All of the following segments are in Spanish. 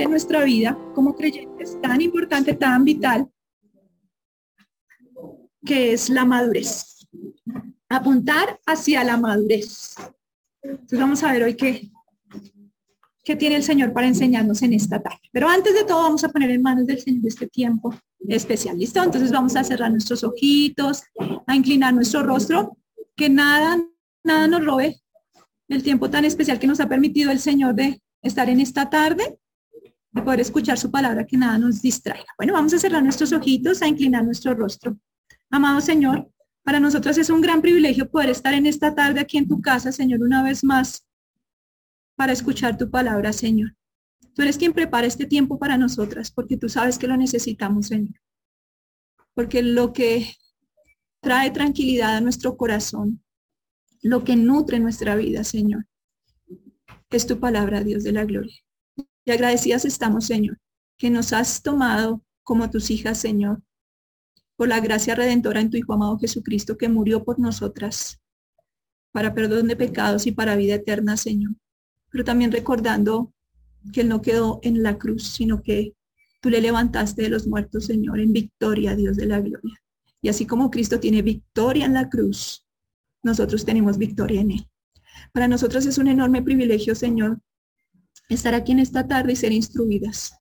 en nuestra vida como creyentes, tan importante, tan vital, que es la madurez. Apuntar hacia la madurez. Entonces vamos a ver hoy qué, qué tiene el Señor para enseñarnos en esta tarde. Pero antes de todo vamos a poner en manos del Señor este tiempo especial. ¿Listo? Entonces vamos a cerrar nuestros ojitos, a inclinar nuestro rostro, que nada, nada nos robe el tiempo tan especial que nos ha permitido el Señor de estar en esta tarde, de poder escuchar su palabra, que nada nos distraiga. Bueno, vamos a cerrar nuestros ojitos, a inclinar nuestro rostro. Amado Señor, para nosotros es un gran privilegio poder estar en esta tarde aquí en tu casa, Señor, una vez más, para escuchar tu palabra, Señor. Tú eres quien prepara este tiempo para nosotras, porque tú sabes que lo necesitamos, Señor. Porque lo que trae tranquilidad a nuestro corazón, lo que nutre nuestra vida, Señor, es tu palabra, Dios de la gloria. Y agradecidas estamos, Señor, que nos has tomado como tus hijas, Señor, por la gracia redentora en tu Hijo amado Jesucristo, que murió por nosotras, para perdón de pecados y para vida eterna, Señor. Pero también recordando que Él no quedó en la cruz, sino que tú le levantaste de los muertos, Señor, en victoria, Dios de la gloria. Y así como Cristo tiene victoria en la cruz, nosotros tenemos victoria en Él. Para nosotros es un enorme privilegio, Señor, estar aquí en esta tarde y ser instruidas.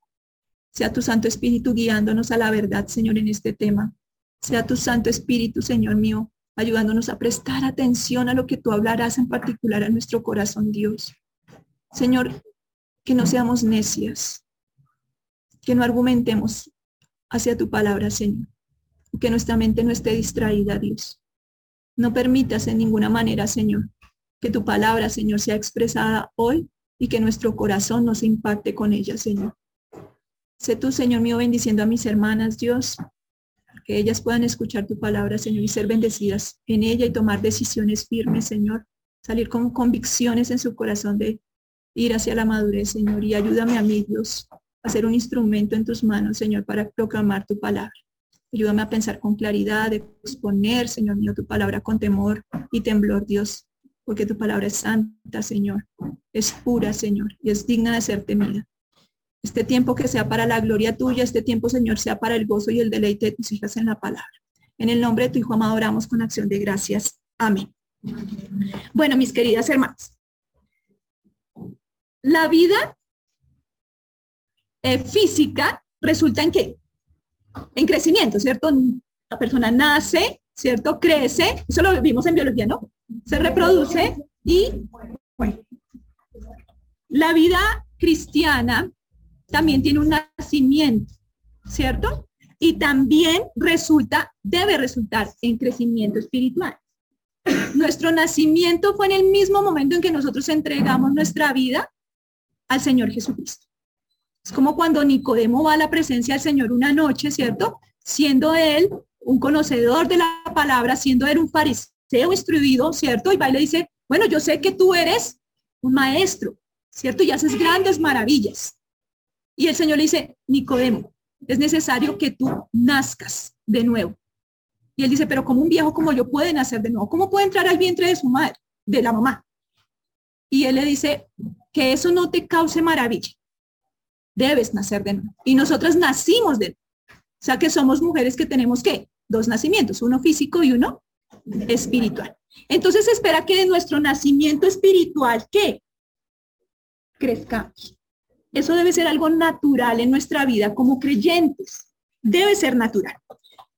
Sea tu Santo Espíritu guiándonos a la verdad, Señor, en este tema. Sea tu Santo Espíritu, Señor mío, ayudándonos a prestar atención a lo que tú hablarás en particular a nuestro corazón, Dios. Señor, que no seamos necias, que no argumentemos hacia tu palabra, Señor, que nuestra mente no esté distraída, Dios. No permitas en ninguna manera, Señor, que tu palabra, Señor, sea expresada hoy y que nuestro corazón nos impacte con ella, Señor. Sé tú, Señor mío, bendiciendo a mis hermanas, Dios, que ellas puedan escuchar tu palabra, Señor, y ser bendecidas en ella y tomar decisiones firmes, Señor. Salir con convicciones en su corazón de ir hacia la madurez, Señor. Y ayúdame a mí, Dios, a ser un instrumento en tus manos, Señor, para proclamar tu palabra. Ayúdame a pensar con claridad, de exponer, Señor mío, tu palabra con temor y temblor, Dios, porque tu palabra es santa, Señor, es pura, Señor, y es digna de ser temida. Este tiempo que sea para la gloria tuya, este tiempo, Señor, sea para el gozo y el deleite de tus hijas en la palabra. En el nombre de tu Hijo amado oramos con acción de gracias. Amén. Bueno, mis queridas hermanas, la vida eh, física resulta en qué? En crecimiento, ¿cierto? La persona nace, ¿cierto? Crece, eso lo vimos en biología, ¿no? Se reproduce y la vida cristiana también tiene un nacimiento, ¿cierto? Y también resulta, debe resultar en crecimiento espiritual. Nuestro nacimiento fue en el mismo momento en que nosotros entregamos nuestra vida al Señor Jesucristo. Es como cuando Nicodemo va a la presencia del Señor una noche, ¿cierto? Siendo él un conocedor de la palabra, siendo él un fariseo instruido, ¿cierto? Y va y le dice, bueno, yo sé que tú eres un maestro, ¿cierto? Y haces grandes maravillas. Y el Señor le dice, Nicodemo, es necesario que tú nazcas de nuevo. Y él dice, pero como un viejo como yo puede nacer de nuevo? ¿Cómo puede entrar al vientre de su madre, de la mamá? Y él le dice, que eso no te cause maravilla. Debes nacer de nuevo. Y nosotras nacimos de nuevo. O sea que somos mujeres que tenemos que dos nacimientos, uno físico y uno espiritual. Entonces espera que de nuestro nacimiento espiritual, ¿qué? Crezcamos. Eso debe ser algo natural en nuestra vida como creyentes. Debe ser natural.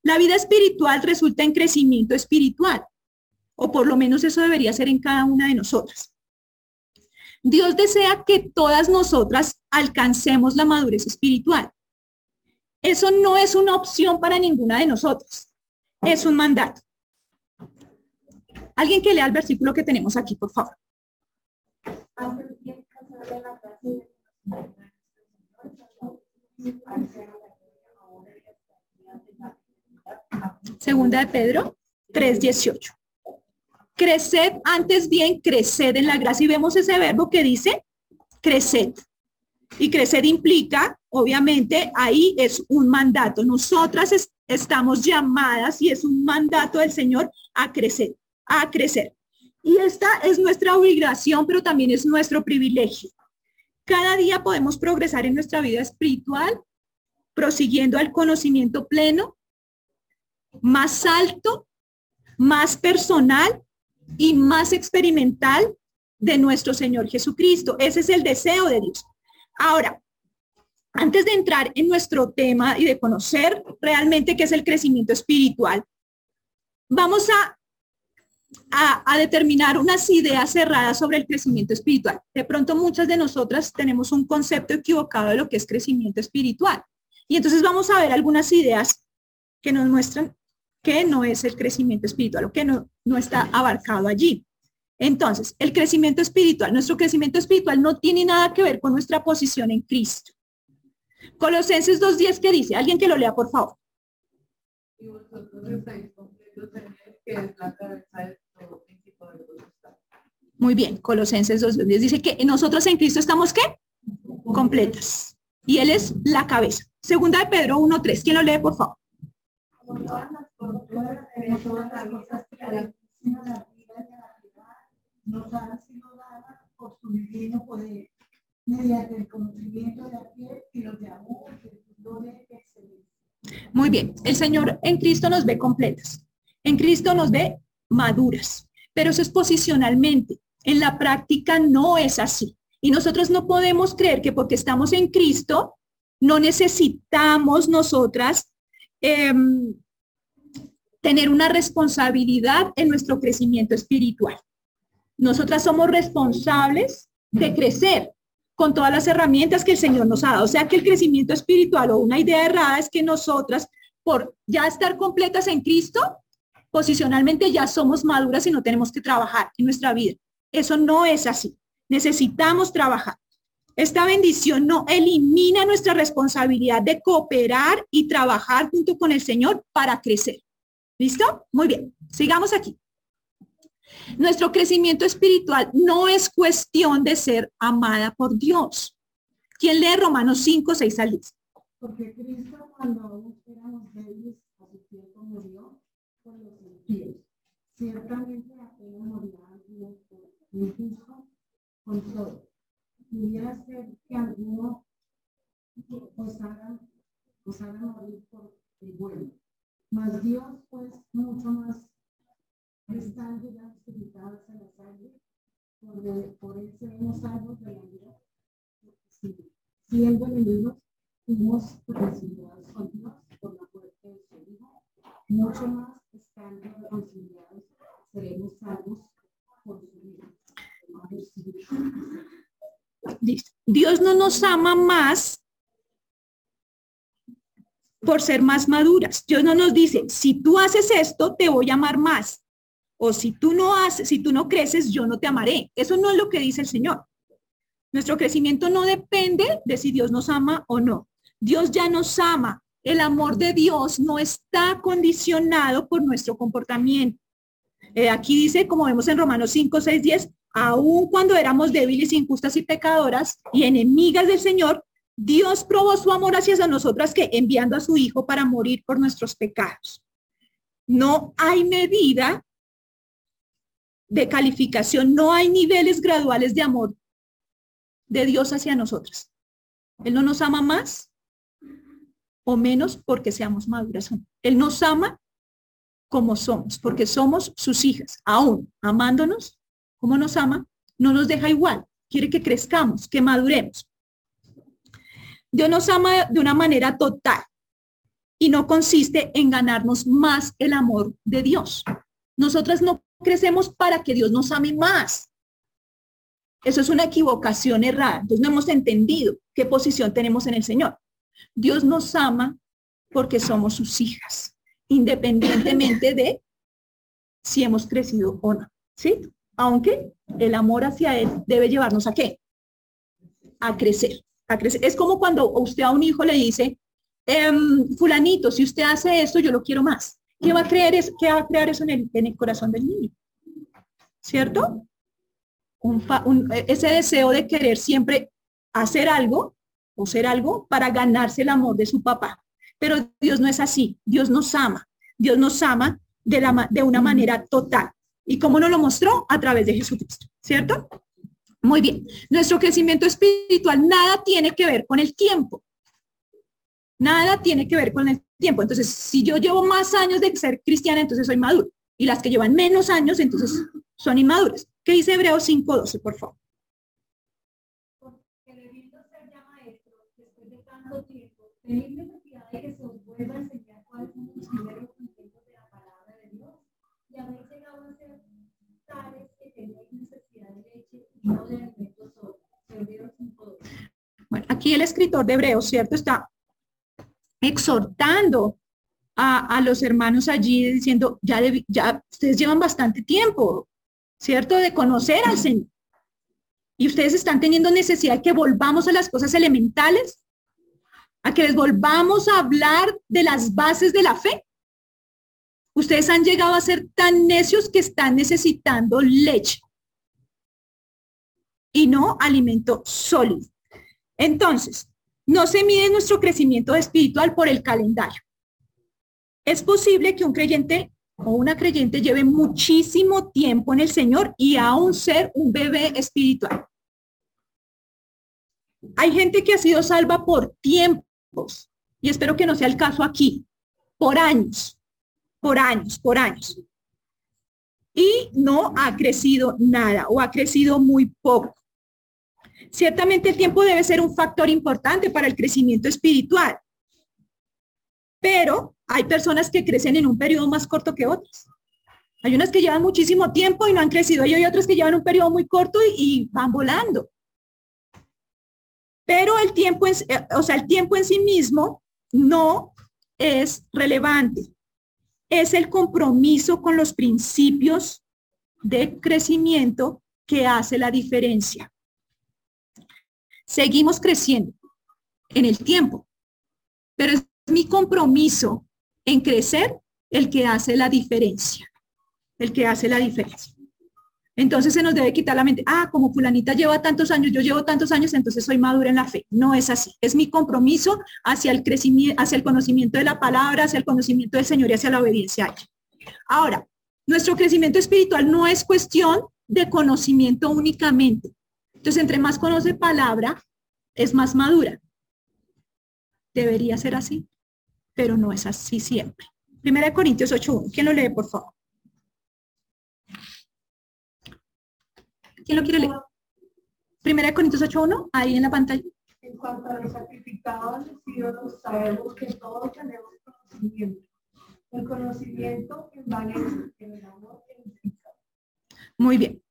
La vida espiritual resulta en crecimiento espiritual, o por lo menos eso debería ser en cada una de nosotras. Dios desea que todas nosotras alcancemos la madurez espiritual. Eso no es una opción para ninguna de nosotras. Es un mandato. Alguien que lea el versículo que tenemos aquí, por favor. Segunda de Pedro 3:18. Creced antes bien, creced en la gracia. Y vemos ese verbo que dice creced. Y crecer implica, obviamente, ahí es un mandato. Nosotras estamos llamadas y es un mandato del Señor a crecer, a crecer. Y esta es nuestra obligación, pero también es nuestro privilegio Cada día podemos progresar en nuestra vida espiritual, prosiguiendo al conocimiento pleno, más alto, más personal y más experimental de nuestro Señor Jesucristo. Ese es el deseo de Dios. Ahora, antes de entrar en nuestro tema y de conocer realmente qué es el crecimiento espiritual, vamos a, a, determinar unas ideas cerradas sobre el crecimiento espiritual. De pronto muchas de nosotras tenemos un concepto equivocado de lo que es crecimiento espiritual. Y entonces vamos a ver algunas ideas que nos muestran que no es el crecimiento espiritual o que no, no está abarcado allí. Entonces, el crecimiento espiritual, nuestro crecimiento espiritual no tiene nada que ver con nuestra posición en Cristo. Colosenses 2.10 que dice, alguien que lo lea, por favor. Muy bien, Colosenses 2.10 dice que nosotros en Cristo estamos ¿qué? Completas. Y Él es la cabeza. Segunda de Pedro 1.3. ¿Quién lo lee, por favor? nos han sido dadas por su divino poder, mediante el conocimiento de aquel que los llamó de gloria y excelencia. Muy bien, el Señor en Cristo nos ve completas. En Cristo nos ve maduras, pero eso es posicionalmente. En la práctica no es así. Y nosotros no podemos creer que porque estamos en Cristo, no necesitamos nosotras em, tener una responsabilidad en nuestro crecimiento espiritual. Nosotras somos responsables de crecer con todas las herramientas que el Señor nos ha dado. O sea que el crecimiento espiritual o una idea errada es que nosotras, por ya estar completas en Cristo, posicionalmente ya somos maduras y no tenemos que trabajar en nuestra vida. Eso no es así. Necesitamos trabajar. Esta bendición no elimina nuestra responsabilidad de cooperar y trabajar junto con el Señor para crecer. ¿Listo? Muy bien. Sigamos aquí. Nuestro crecimiento espiritual no es cuestión de ser amada por Dios. ¿Quién lee Romanos 5, 6 al 10? Porque Cristo cuando éramos débiles a su tiempo murió por. Ciertamente apenas morirá alguno injusto con todo. Pudiera ser que alguno os haga, os haga morir por el bueno. Mas Dios pues mucho más están ya espiritadas en la sangre, por, por él seremos salvos de la vida. Sí. Siendo enemigos, fuimos reconciliados con Dios por la muerte de su Hijo. Mucho más Dios no nos ama más por ser más maduras. Dios no nos dice, si tú haces esto, te voy a amar más o si tú no haces, si tú no creces, yo no te amaré. Eso no es lo que dice el Señor. Nuestro crecimiento no depende de si Dios nos ama o no. Dios ya nos ama. El amor de Dios no está condicionado por nuestro comportamiento. Eh, aquí dice, como vemos en Romanos 5, 6, 10, aun cuando éramos débiles, injustas y pecadoras y enemigas del Señor, Dios probó su amor hacia nosotras que enviando a su Hijo para morir por nuestros pecados. No hay medida de calificación, no hay niveles graduales de amor de Dios hacia nosotros. Él no nos ama más o menos porque seamos maduras. Él nos ama como somos, porque somos sus hijas, aún amándonos como nos ama, no nos deja igual, quiere que crezcamos, que maduremos. Dios nos ama de una manera total y no consiste en ganarnos más el amor de Dios. Nosotras no crecemos para que Dios nos ame más. Eso es una equivocación errada. Entonces no hemos entendido qué posición tenemos en el Señor. Dios nos ama porque somos sus hijas, independientemente de si hemos crecido o no. ¿Sí? Aunque el amor hacia Él debe llevarnos a qué? A crecer. A crecer. Es como cuando usted a un hijo le dice, em, fulanito, si usted hace esto, yo lo quiero más. ¿Qué va a creer es, qué va a crear eso en el, en el corazón del niño? ¿Cierto? ese deseo de querer siempre hacer algo o ser algo para ganarse el amor de su papá. Pero Dios no es así. Dios nos ama. Dios nos ama de, la, de una manera total. ¿Y cómo nos lo mostró? A través de Jesucristo. ¿Cierto? Muy bien. Nuestro crecimiento espiritual nada tiene que ver con el tiempo. Nada tiene que ver con el tiempo. Entonces, si yo llevo más años de ser cristiana, entonces soy maduro. Y las que llevan menos años, entonces son inmaduras. ¿Qué dice Hebreos 5.12, por favor? Porque debiendo ser ya maestro, después de tanto tiempo, tenéis necesidad de que se os vuelva a enseñar cuáles son los primeros conceptos de la palabra de Dios. Y habéis llegado a ser tales que tenéis necesidad de leche y no de alimento solo. Hebreos 5.12. Bueno, aquí el escritor de Hebreos, ¿cierto? Está exhortando a, los hermanos allí diciendo, ya, ya ustedes llevan bastante tiempo, ¿cierto? De conocer al Señor. Y ustedes están teniendo necesidad de que volvamos a las cosas elementales, a que les volvamos a hablar de las bases de la fe. Ustedes han llegado a ser tan necios que están necesitando leche y no alimento sólido. Entonces, no se mide nuestro crecimiento espiritual por el calendario. Es posible que un creyente o una creyente lleve muchísimo tiempo en el Señor y aún ser un bebé espiritual. Hay gente que ha sido salva por y espero que no sea el caso aquí, por años, por años, por años. Y no ha crecido nada o ha crecido muy poco. Ciertamente el tiempo debe ser un factor importante para el crecimiento espiritual, pero hay personas que crecen en un periodo más corto que otras. Hay unas que llevan muchísimo tiempo y no han crecido y hay otras que llevan un periodo muy corto y, van volando. Pero el tiempo, eh, o sea, el tiempo en sí mismo no es relevante. Es el compromiso con los principios de crecimiento que hace la diferencia. Seguimos creciendo en el tiempo, pero es mi compromiso en crecer el que hace la diferencia, el que hace la diferencia. Entonces se nos debe quitar la mente, ah, como fulanita lleva tantos años, yo llevo tantos años, entonces soy madura en la fe. No es así. Es mi compromiso hacia el crecimiento, hacia el conocimiento de la palabra, hacia el conocimiento del Señor y hacia la obediencia Ahora, nuestro crecimiento espiritual no es cuestión de conocimiento únicamente. Entonces, entre más conoce palabra, es más madura. Debería ser así, pero no es así siempre. Primera de Corintios 8.1. ¿Quién lo lee, por favor? ¿Quién lo quiere leer? Primera de Corintios 8.1, ahí en la pantalla. En cuanto a los sacrificados, sabemos que todos tenemos conocimiento. El conocimiento envanece, el amor Muy bien.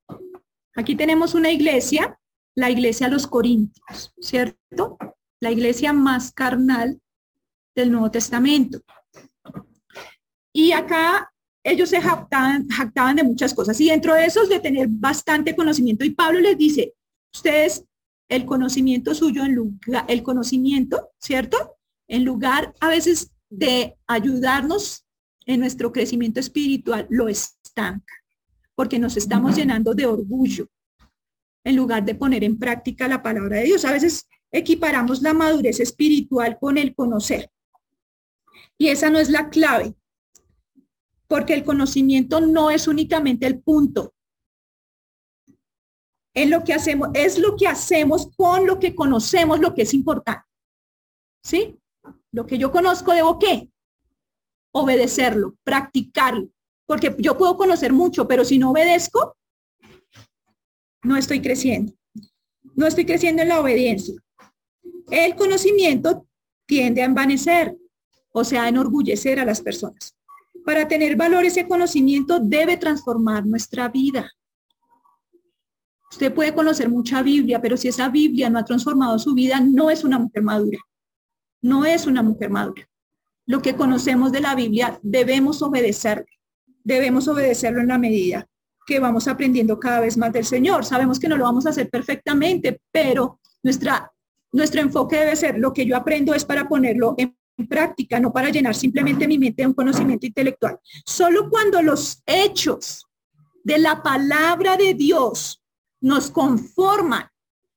Aquí tenemos una iglesia la iglesia a los Corintios, ¿cierto? La iglesia más carnal del Nuevo Testamento. Y acá ellos se jactaban, de muchas cosas y dentro de esos de tener bastante conocimiento. Y Pablo les dice, ustedes, el conocimiento suyo en lugar, el conocimiento, ¿cierto? En lugar a veces de ayudarnos en nuestro crecimiento espiritual, lo estanca, porque nos estamos llenando de orgullo, en lugar de poner en práctica la palabra de Dios. A veces equiparamos la madurez espiritual con el conocer. Y esa no es la clave, porque el conocimiento no es únicamente el punto. Es lo que hacemos, es lo que hacemos con lo que conocemos, lo que es importante. ¿Sí? Lo que yo conozco, ¿debo qué? Obedecerlo, practicarlo. Porque yo puedo conocer mucho, pero si no obedezco, no estoy creciendo. No estoy creciendo en la obediencia. El conocimiento tiende a envanecer, o sea, a enorgullecer a las personas. Para tener valor ese conocimiento debe transformar nuestra vida. Usted puede conocer mucha Biblia, pero si esa Biblia no ha transformado su vida, no es una mujer madura. No es una mujer madura. Lo que conocemos de la Biblia debemos obedecerlo. Debemos obedecerlo en la medida que vamos aprendiendo cada vez más del Señor. Sabemos que no lo vamos a hacer perfectamente, pero nuestra, nuestro enfoque debe ser lo que yo aprendo es para ponerlo en práctica, no para llenar simplemente mi mente de un conocimiento intelectual. Solo cuando los hechos de la palabra de Dios nos conforman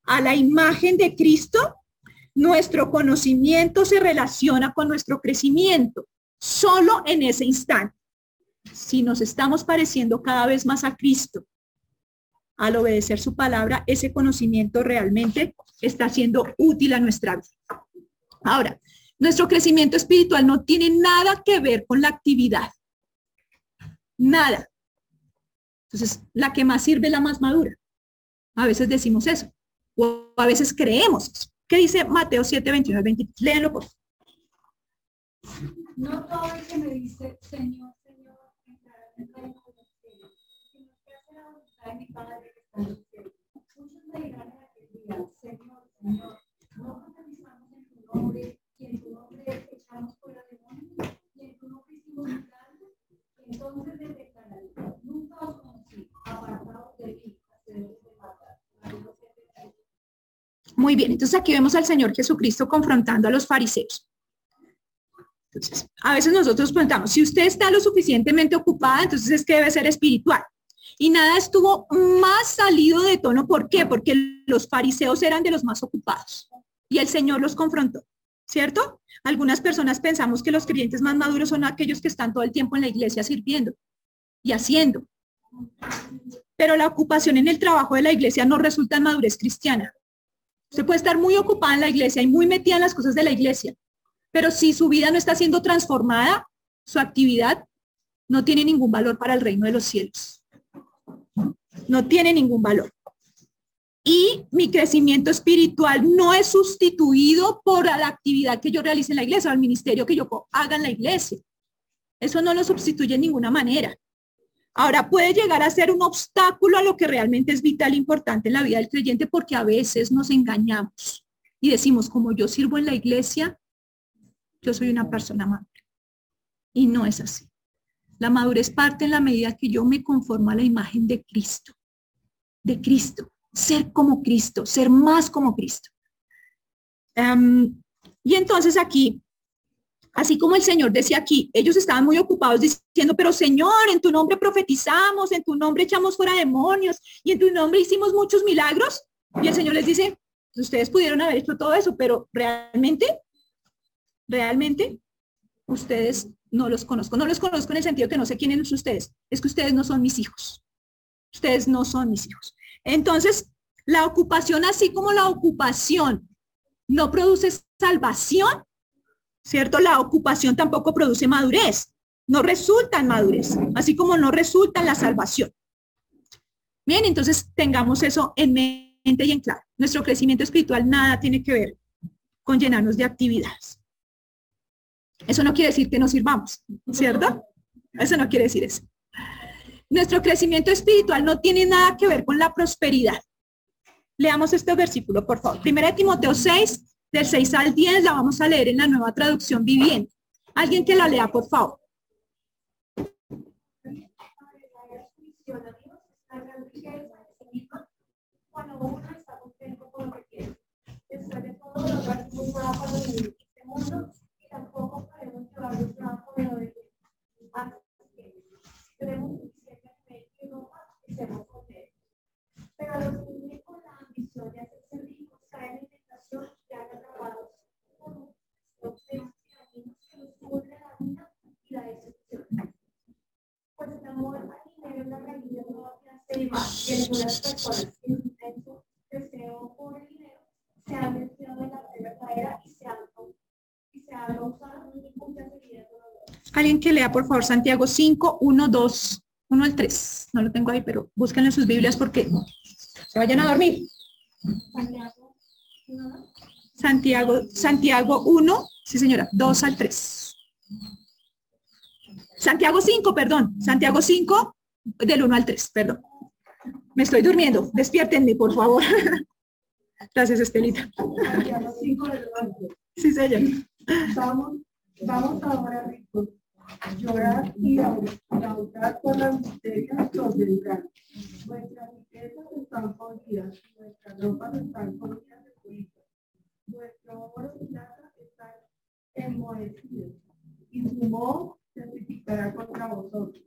a la imagen de Cristo, nuestro conocimiento se relaciona con nuestro crecimiento, solo en ese instante si nos estamos pareciendo cada vez más a Cristo, al obedecer su palabra, ese conocimiento realmente está siendo útil a nuestra vida. Ahora, nuestro crecimiento espiritual no tiene nada que ver con la actividad. Nada. Entonces, la que más sirve es la más madura. A veces decimos eso. O a veces creemos eso. ¿Qué dice Mateo 7, 21 23? Léanlo, por No todo el que me dice, Señor, Señor, entrará en el reino de los cielos, sino que hace la voluntad de mi Padre que está en los cielos. Muchos me dirán en aquel día, Señor, Señor, no profetizamos en tu nombre, y en tu nombre echamos fuera demonios, y en tu nombre hicimos milagros, entonces les declararé, nunca os conocí, apartados de mí, hacedores de matar. Muy bien, entonces aquí vemos al Señor Jesucristo confrontando a los fariseos. Entonces, a veces nosotros preguntamos, si usted está lo suficientemente ocupada, entonces es que debe ser espiritual. Y nada estuvo más salido de tono. ¿Por qué? Porque los fariseos eran de los más ocupados y el Señor los confrontó, ¿cierto? Algunas personas pensamos que los creyentes más maduros son aquellos que están todo el tiempo en la iglesia sirviendo y haciendo. Pero la ocupación en el trabajo de la iglesia no resulta en madurez cristiana. Usted puede estar muy ocupada en la iglesia y muy metida en las cosas de la iglesia, pero si su vida no está siendo transformada, su actividad no tiene ningún valor para el reino de los cielos. No tiene ningún valor. Y mi crecimiento espiritual no es sustituido por la actividad que yo realice en la iglesia o el ministerio que yo haga en la iglesia. Eso no lo sustituye en ninguna manera. Ahora puede llegar a ser un obstáculo a lo que realmente es vital e importante en la vida del creyente porque a veces nos engañamos y decimos, como yo sirvo en la iglesia, yo soy una persona madura. Y no es así. La madurez parte en la medida que yo me conformo a la imagen de Cristo, de Cristo, ser como Cristo, ser más como Cristo. Em, y entonces aquí, así como el Señor decía aquí, ellos estaban muy ocupados diciendo, pero Señor, en tu nombre profetizamos, en tu nombre echamos fuera demonios y en tu nombre hicimos muchos milagros. Y el Señor les dice, ustedes pudieron haber hecho todo eso, pero realmente realmente ustedes no los conozco. No los conozco en el sentido que no sé quiénes son ustedes. Es que ustedes no son mis hijos. Ustedes no son mis hijos. Entonces, la ocupación, así como la ocupación no produce salvación, ¿cierto? La ocupación tampoco produce madurez. No resulta en madurez, así como no resulta en la salvación. Bien, entonces tengamos eso en mente y en claro. Nuestro crecimiento espiritual nada tiene que ver con llenarnos de actividades. Eso no quiere decir que no sirvamos, ¿cierto? Eso no quiere decir eso. Nuestro crecimiento espiritual no tiene nada que ver con la prosperidad. Leamos este versículo, por favor. Primera de Timoteo 6, del 6 al 10, la vamos a leer en la nueva traducción viviente. Alguien que la lea, por favor. Pero los con la ambición de Alguien que lea, por favor, Santiago 5, 1, 2, 1 al 3. No lo tengo ahí, pero busquen en sus Biblias porque se vayan a dormir. Santiago, Santiago 1, sí señora, 2 al 3. Santiago 5, perdón. Santiago 5, del 1 al 3, perdón. Me estoy durmiendo. Despiértenme, por favor. Gracias, Estelita. Sí, señor. Vamos, vamos ahora, ricos, llorar y autar por las miserias que os vendrán. Nuestras riquezas están jodidas, nuestras ropas están juicio. Nuestro oro y plata están enmohecidos, y su voz testificará contra vosotros,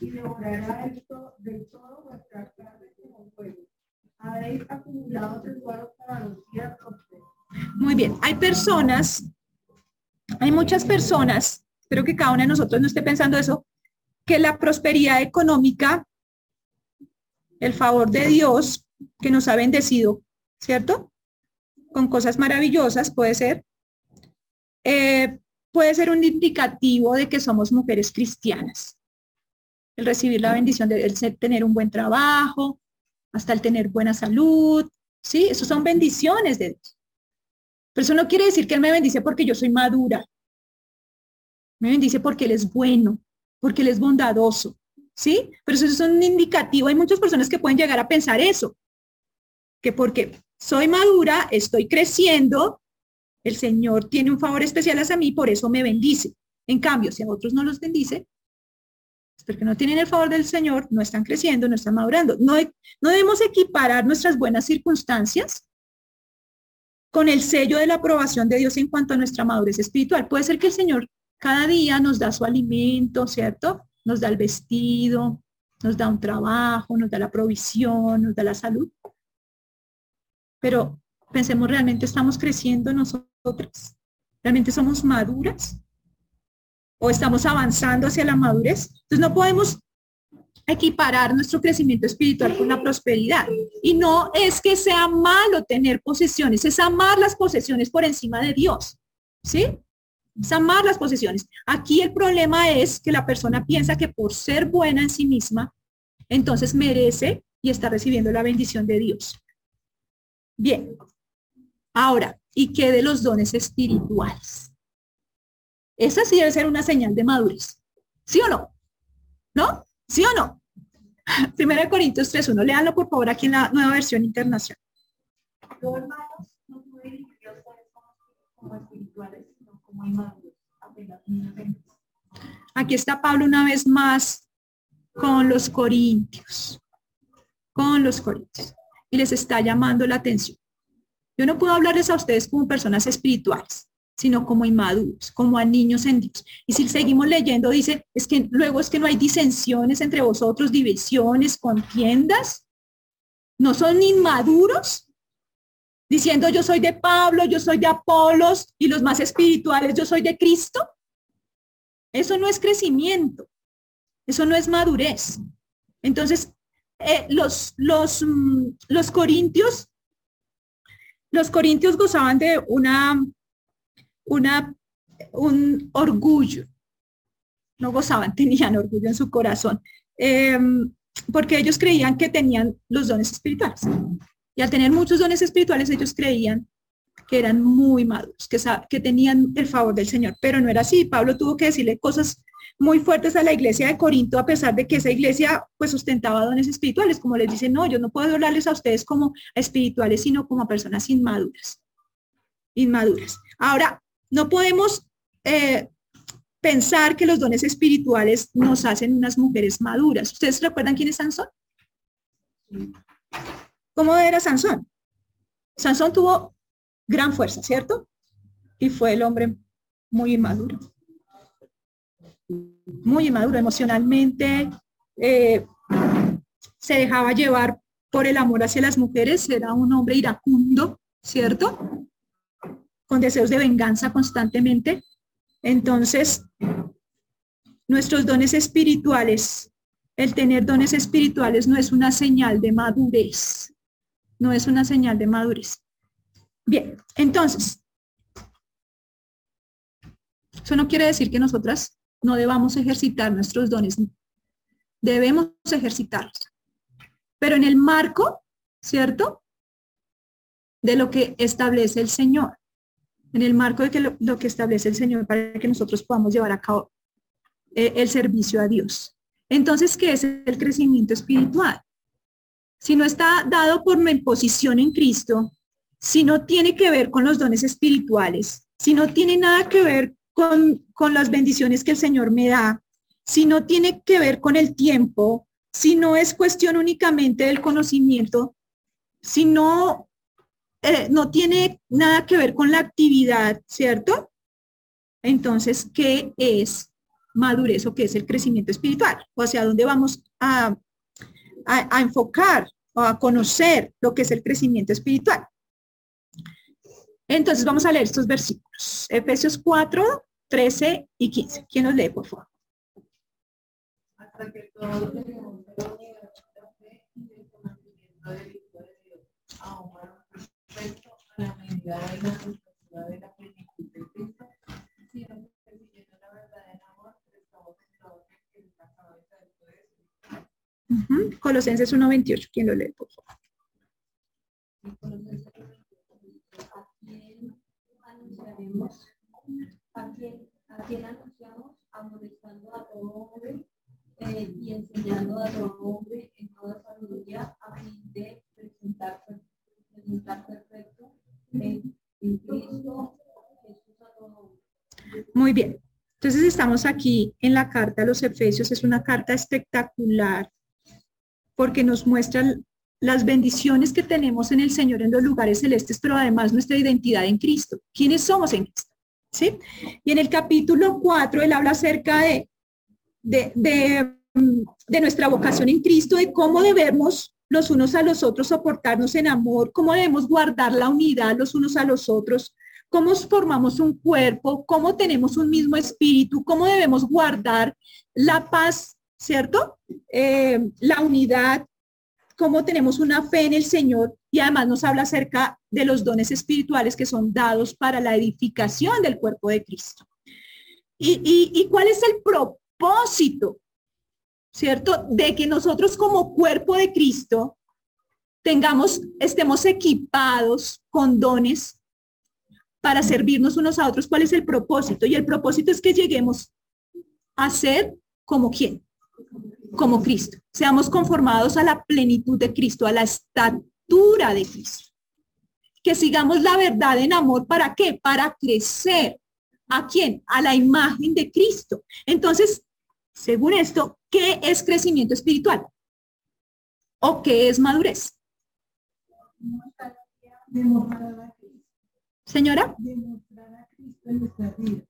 y devorará esto de todo vuestra carne como fuego. Habéis acumulado tesoros para los días Muy bien, hay personas hay muchas personas, espero que cada uno de nosotros no esté pensando eso, que la prosperidad económica el favor de Dios que nos ha bendecido, ¿cierto? Con cosas maravillosas puede ser. Eh, puede ser un indicativo de que somos mujeres cristianas. El recibir la bendición de tener un buen trabajo, hasta el tener buena salud, ¿sí? Eso son bendiciones de Dios. Pero eso no quiere decir que Él me bendice porque yo soy madura. Me bendice porque Él es bueno, porque Él es bondadoso, ¿sí? Pero eso es un indicativo. Hay muchas personas que pueden llegar a pensar eso, que porque soy madura, estoy creciendo, el Señor tiene un favor especial hacia mí, por eso me bendice. En cambio, si a otros no los bendice, es porque no tienen el favor del Señor, no están creciendo, no están madurando. No debemos equiparar nuestras buenas circunstancias con el sello de la aprobación de Dios en cuanto a nuestra madurez espiritual. Puede ser que el Señor cada día nos da su alimento, ¿cierto? Nos da el vestido, nos da un trabajo, nos da la provisión, nos da la salud. Pero pensemos, ¿realmente estamos creciendo nosotras? ¿Realmente somos maduras? ¿O estamos avanzando hacia la madurez? Entonces no podemos equiparar nuestro crecimiento espiritual con la prosperidad. Y no es que sea malo tener posesiones, es amar las posesiones por encima de Dios. ¿Sí? Es amar las posesiones. Aquí el problema es que la persona piensa que por ser buena en sí misma, entonces merece y está recibiendo la bendición de Dios. Bien. Ahora, ¿y qué de los dones espirituales? Esa sí debe ser una señal de madurez. ¿Sí o no? ¿No? ¿Sí o no? Primera de Corintios 3.1. Leanlo por favor aquí en la nueva versión internacional. Aquí está Pablo una vez más con los corintios, con los corintios, y les está llamando la atención. Yo no puedo hablarles a ustedes como personas espirituales, sino como inmaduros, como a niños en Dios. Y si seguimos leyendo, dice, es que luego es que no hay disensiones entre vosotros, divisiones, contiendas. ¿No son inmaduros? diciendo yo soy de Pablo, yo soy de Apolos y los más espirituales, yo soy de Cristo. Eso no es crecimiento, eso no es madurez. Entonces, eh, los, los, mm, los corintios, los corintios gozaban de una, una, un orgullo. No gozaban, tenían orgullo en su corazón, em, porque ellos creían que tenían los dones espirituales. Y al tener muchos dones espirituales, ellos creían que eran muy maduros, que, que tenían el favor del Señor, pero no era así. Pablo tuvo que decirle cosas muy fuertes a la iglesia de Corinto, a pesar de que esa iglesia pues sustentaba dones espirituales, como les dice, no, yo no puedo hablarles a ustedes como espirituales, sino como a personas inmaduras, inmaduras. Ahora, no podemos eh, pensar que los dones espirituales nos hacen unas mujeres maduras. ¿Ustedes recuerdan quiénes son? ¿Cómo era Sansón? Sansón tuvo gran fuerza, ¿cierto? Y fue el hombre muy inmaduro. Muy inmaduro emocionalmente. Eh, se dejaba llevar por el amor hacia las mujeres. Era un hombre iracundo, ¿cierto? Con deseos de venganza constantemente. Entonces, nuestros dones espirituales, el tener dones espirituales no es una señal de madurez no es una señal de madurez. Bien, entonces, eso no quiere decir que nosotras no debamos ejercitar nuestros dones. Debemos ejercitarlos. Pero en el marco, ¿cierto? De lo que establece el Señor. En el marco de que lo, que establece el Señor para que nosotros podamos llevar a cabo eh, el servicio a Dios. Entonces, ¿qué es el crecimiento espiritual? si no está dado por mi posición en Cristo, si no tiene que ver con los dones espirituales, si no tiene nada que ver con, con las bendiciones que el Señor me da, si no tiene que ver con el tiempo, si no es cuestión únicamente del conocimiento, si no, eh, no tiene nada que ver con la actividad, ¿cierto? Entonces, ¿qué es madurez o qué es el crecimiento espiritual? O hacia dónde vamos a, a, enfocar o a conocer lo que es el crecimiento espiritual. Entonces vamos a leer estos versículos. Efesios 4, 13 y 15. ¿Quién nos lee, por favor? Hasta que todos Colosenses 1.28, ¿quién lo lee, por favor? A quien, a quien anunciamos, amonestando a todo hombre eh, y enseñando a todo hombre en toda sabiduría a fin de presentar, presentar perfecto en, en Cristo Jesús a todo hombre. Muy bien. Entonces estamos aquí en la carta a los Efesios. Es una carta espectacular porque nos muestra las bendiciones que tenemos en el Señor en los lugares celestes, pero además nuestra identidad en Cristo. ¿Quiénes somos en Cristo? ¿Sí? Y en el capítulo 4 él habla acerca de, de, de, nuestra vocación en Cristo, de cómo debemos los unos a los otros soportarnos en amor, cómo debemos guardar la unidad los unos a los otros, cómo formamos un cuerpo, cómo tenemos un mismo espíritu, cómo debemos guardar la paz, ¿cierto? Eh, la unidad, cómo tenemos una fe en el Señor y además nos habla acerca de los dones espirituales que son dados para la edificación del cuerpo de Cristo. ¿Y, cuál es el propósito, cierto? De que nosotros como cuerpo de Cristo tengamos, estemos equipados con dones para servirnos unos a otros. ¿Cuál es el propósito? Y el propósito es que lleguemos a ser como quién? Como Cristo. Seamos conformados a la plenitud de Cristo, a la estatura de Cristo. Que sigamos la verdad en amor. ¿Para qué? Para crecer. ¿A quién? A la imagen de Cristo. Entonces, según esto, ¿qué es crecimiento espiritual? ¿O qué es madurez? Señora.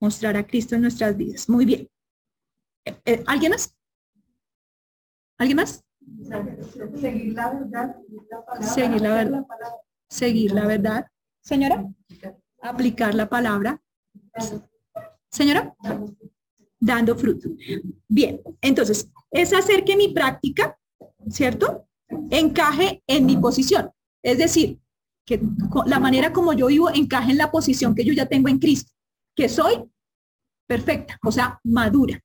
Mostrar a Cristo en nuestras vidas. Muy bien. Eh, eh, ¿Alguien más? ¿Alguien más? Seguir la verdad. Seguir la verdad. Seguir la verdad. Señora, aplicar la palabra. Señora, dando fruto. Bien, entonces, es hacer que mi práctica, ¿cierto? Encaje en mi posición. Es decir, que la manera como yo vivo encaje en la posición que yo ya tengo en Cristo, que soy perfecta, o sea, madura.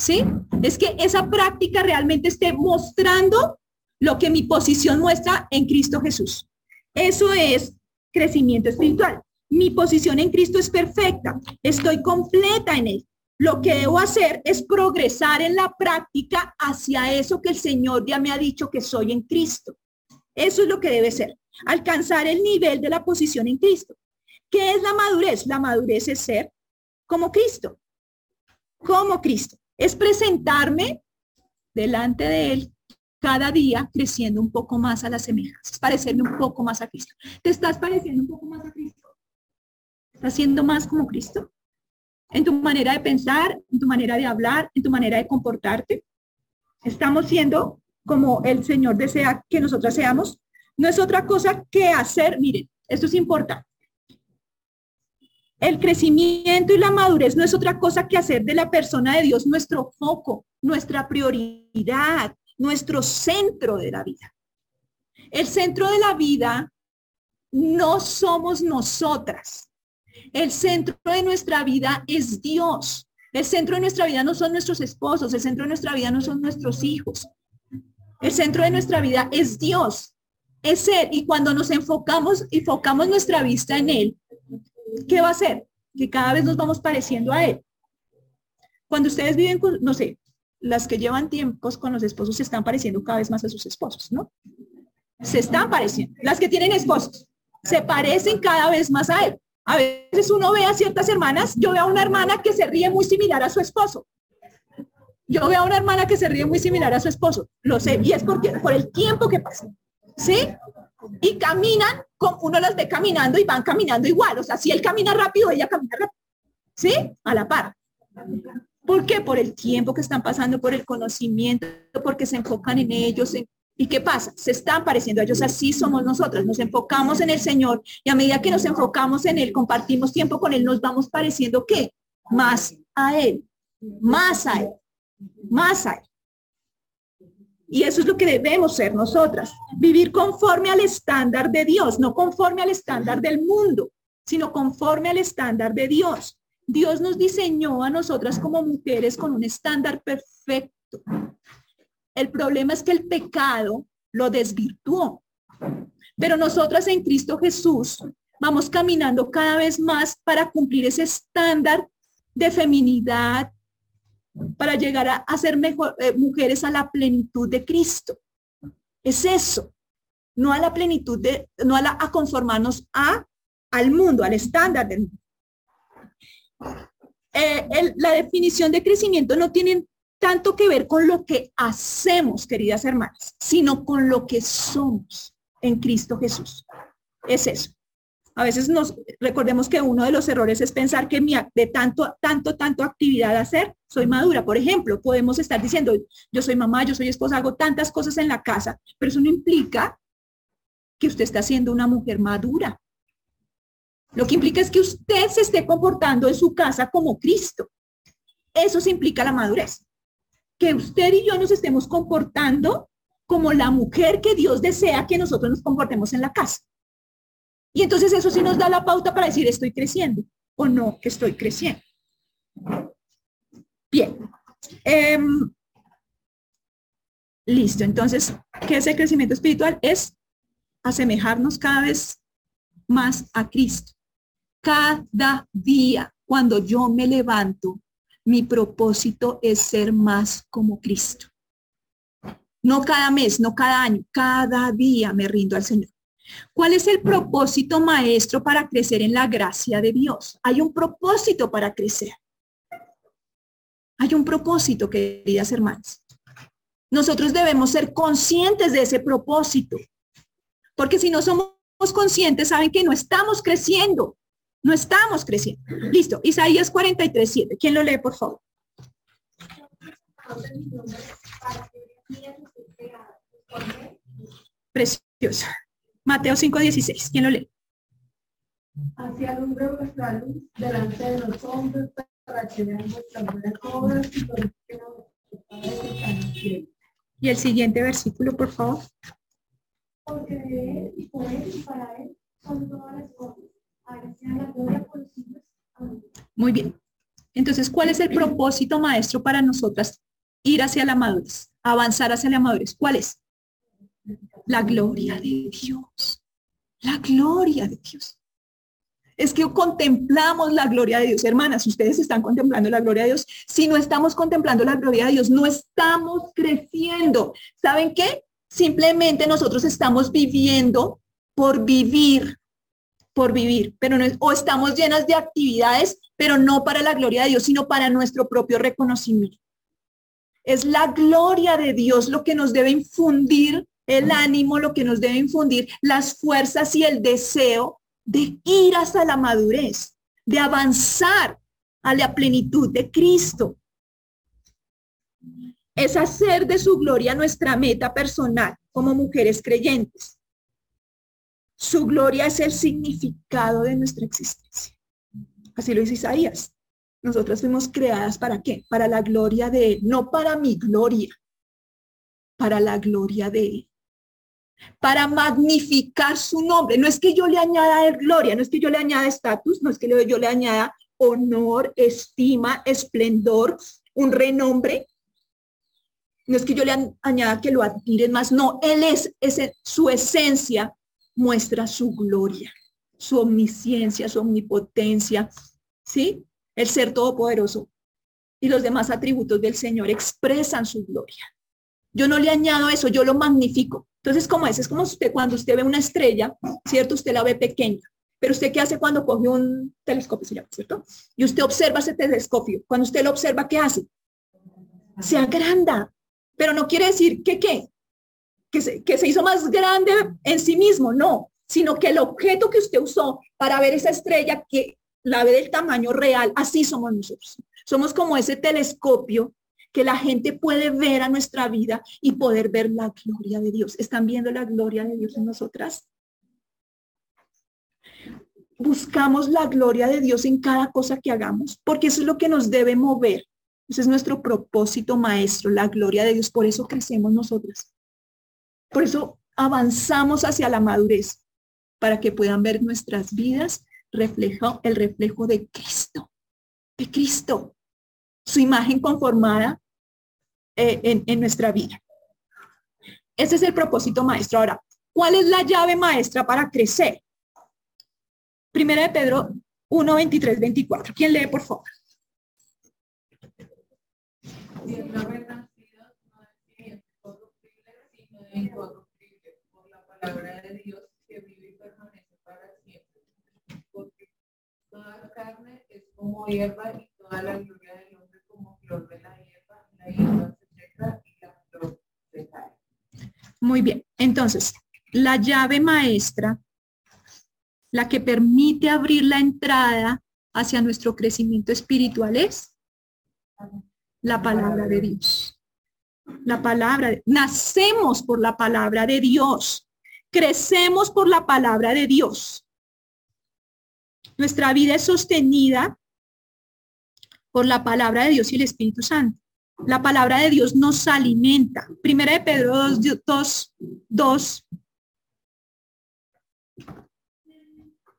¿Sí? Es que esa práctica realmente esté mostrando lo que mi posición muestra en Cristo Jesús. Eso es crecimiento espiritual. Mi posición en Cristo es perfecta. Estoy completa en él. Lo que debo hacer es progresar en la práctica hacia eso que el Señor ya me ha dicho que soy en Cristo. Eso es lo que debe ser. Alcanzar el nivel de la posición en Cristo. ¿Qué es la madurez? La madurez es ser como Cristo. Como Cristo es presentarme delante de Él cada día creciendo un poco más a la semejanza, es parecerme un poco más a Cristo. ¿Te estás pareciendo un poco más a Cristo? ¿Estás siendo más como Cristo? En tu manera de pensar, en tu manera de hablar, en tu manera de comportarte. Estamos siendo como el Señor desea que nosotras seamos. No es otra cosa que hacer, miren, esto es importante. El crecimiento y la madurez no es otra cosa que hacer de la persona de Dios nuestro foco, nuestra prioridad, nuestro centro de la vida. El centro de la vida no somos nosotras. El centro de nuestra vida es Dios. El centro de nuestra vida no son nuestros esposos, el centro de nuestra vida no son nuestros hijos. El centro de nuestra vida es Dios, es Él. Y cuando nos enfocamos, y enfocamos nuestra vista en Él, ¿qué va a hacer? Que cada vez nos vamos pareciendo a él. Cuando ustedes viven con, no sé, las que llevan tiempos con los esposos se están pareciendo cada vez más a sus esposos, ¿no? Se están pareciendo. Las que tienen esposos se parecen cada vez más a él. A veces uno ve a ciertas hermanas, yo veo a una hermana que se ríe muy similar a su esposo. Yo veo a una hermana que se ríe muy similar a su esposo. Lo sé, y es porque por el tiempo que pasa. ¿Sí? Y caminan, como uno las ve caminando y van caminando igual. O sea, si él camina rápido, ella camina rápido. ¿Sí? A la par. ¿Por qué? Por el tiempo que están pasando, por el conocimiento, porque se enfocan en ellos. ¿Y qué pasa? Se están pareciendo a ellos. Así somos nosotros. Nos enfocamos en el Señor y a medida que nos enfocamos en Él, compartimos tiempo con Él, nos vamos pareciendo ¿qué? Más a Él. Más a Él. Más a Él. Y eso es lo que debemos ser nosotras. Vivir conforme al estándar de Dios, no conforme al estándar del mundo, sino conforme al estándar de Dios. Dios nos diseñó a nosotras como mujeres con un estándar perfecto. El problema es que el pecado lo desvirtuó. Pero nosotras en Cristo Jesús vamos caminando cada vez más para cumplir ese estándar de feminidad, para llegar a, ser mejor, eh, mujeres a la plenitud de Cristo. Es eso, no a la plenitud de, no a, la, conformarnos a, al mundo, al estándar del mundo. Eh, la definición de crecimiento no tiene tanto que ver con lo que hacemos, queridas hermanas, sino con lo que somos en Cristo Jesús. Es eso. A veces nos recordemos que uno de los errores es pensar que mi, de tanto, tanto, tanto actividad hacer, soy madura. Por ejemplo, podemos estar diciendo, yo soy mamá, yo soy esposa, hago tantas cosas en la casa, pero eso no implica que usted está siendo una mujer madura. Lo que implica es que usted se esté comportando en su casa como Cristo. Eso se implica la madurez. Que usted y yo nos estemos comportando como la mujer que Dios desea que nosotros nos comportemos en la casa. Y entonces eso sí nos da la pauta para decir estoy creciendo o no estoy creciendo. Bien. Em, listo. Entonces, ¿qué es el crecimiento espiritual? Es asemejarnos cada vez más a Cristo. Cada día, cuando yo me levanto, mi propósito es ser más como Cristo. No cada mes, no cada año, cada día me rindo al Señor. ¿Cuál es el propósito maestro para crecer en la gracia de Dios? Hay un propósito para crecer. Hay un propósito, queridas hermanas. Nosotros debemos ser conscientes de ese propósito. Porque si no somos conscientes, saben que no estamos creciendo. No estamos creciendo. Listo. Isaías 43, 7. ¿Quién lo lee, por favor? Preciosa. Mateo 5:16. ¿Quién lo lee? Hacia alumbra vuestra luz delante de los hombres para que vean vuestras buenas obras y Y el siguiente versículo, por favor. Porque de él y por él y para él son todas las cosas. Muy bien. Entonces, ¿cuál es el propósito maestro para nosotras ir hacia la madurez, avanzar hacia la madurez? ¿Cuál es? La gloria de Dios. La gloria de Dios. Es que contemplamos la gloria de Dios. Hermanas, ustedes están contemplando la gloria de Dios. Si no estamos contemplando la gloria de Dios, no estamos creciendo. ¿Saben qué? Simplemente nosotros estamos viviendo por vivir, por vivir, pero no es, o estamos llenas de actividades, pero no para la gloria de Dios, sino para nuestro propio reconocimiento. Es la gloria de Dios lo que nos debe infundir el ánimo, lo que nos debe infundir las fuerzas y el deseo de ir hasta la madurez, de avanzar a la plenitud de Cristo. Es hacer de su gloria nuestra meta personal como mujeres creyentes. Su gloria es el significado de nuestra existencia. Así lo dice Isaías. Nosotras fuimos creadas para qué? Para la gloria de Él, no para mi gloria, para la gloria de Él para magnificar su nombre. No es que yo le añada gloria, no es que yo le añada estatus, no es que yo le añada honor, estima, esplendor, un renombre. No es que yo le añada que lo admiren más, no, Él es, ese, su esencia muestra su gloria, su omnisciencia, su omnipotencia, ¿sí? El ser todopoderoso. Y los demás atributos del Señor expresan su gloria. Yo no le añado eso, yo lo magnifico. Entonces, como es? Es como usted, cuando usted ve una estrella, ¿cierto? Usted la ve pequeña. Pero usted qué hace cuando coge un telescopio, se llama, ¿cierto? Y usted observa ese telescopio. Cuando usted lo observa, ¿qué hace? Se agranda. Pero no quiere decir que qué, que se, que se hizo más grande en sí mismo, no, sino que el objeto que usted usó para ver esa estrella, que la ve del tamaño real, así somos nosotros. Somos como ese telescopio que la gente puede ver a nuestra vida y poder ver la gloria de Dios. ¿Están viendo la gloria de Dios en nosotras? Buscamos la gloria de Dios en cada cosa que hagamos, porque eso es lo que nos debe mover. Ese es nuestro propósito maestro, la gloria de Dios. Por eso crecemos nosotras. Por eso avanzamos hacia la madurez, para que puedan ver nuestras vidas reflejo, el reflejo de Cristo, de Cristo, su imagen conformada eh, en, en nuestra vida. Ese es el propósito maestro. Ahora, ¿cuál es la llave maestra para crecer? Primera de Pedro 1, 23, 24. ¿Quién lee, por favor? Palabra de Dios que vive y permanece para siempre. Porque toda carne es como hierba y toda la Muy bien. Entonces, la llave maestra, la que permite abrir la entrada hacia nuestro crecimiento espiritual es la palabra de Dios. La palabra, nacemos por la palabra de Dios. Crecemos por la palabra de Dios. Nuestra vida es sostenida por la palabra de Dios y el Espíritu Santo. La palabra de Dios nos alimenta. Primera de Pedro 2, 2, 2.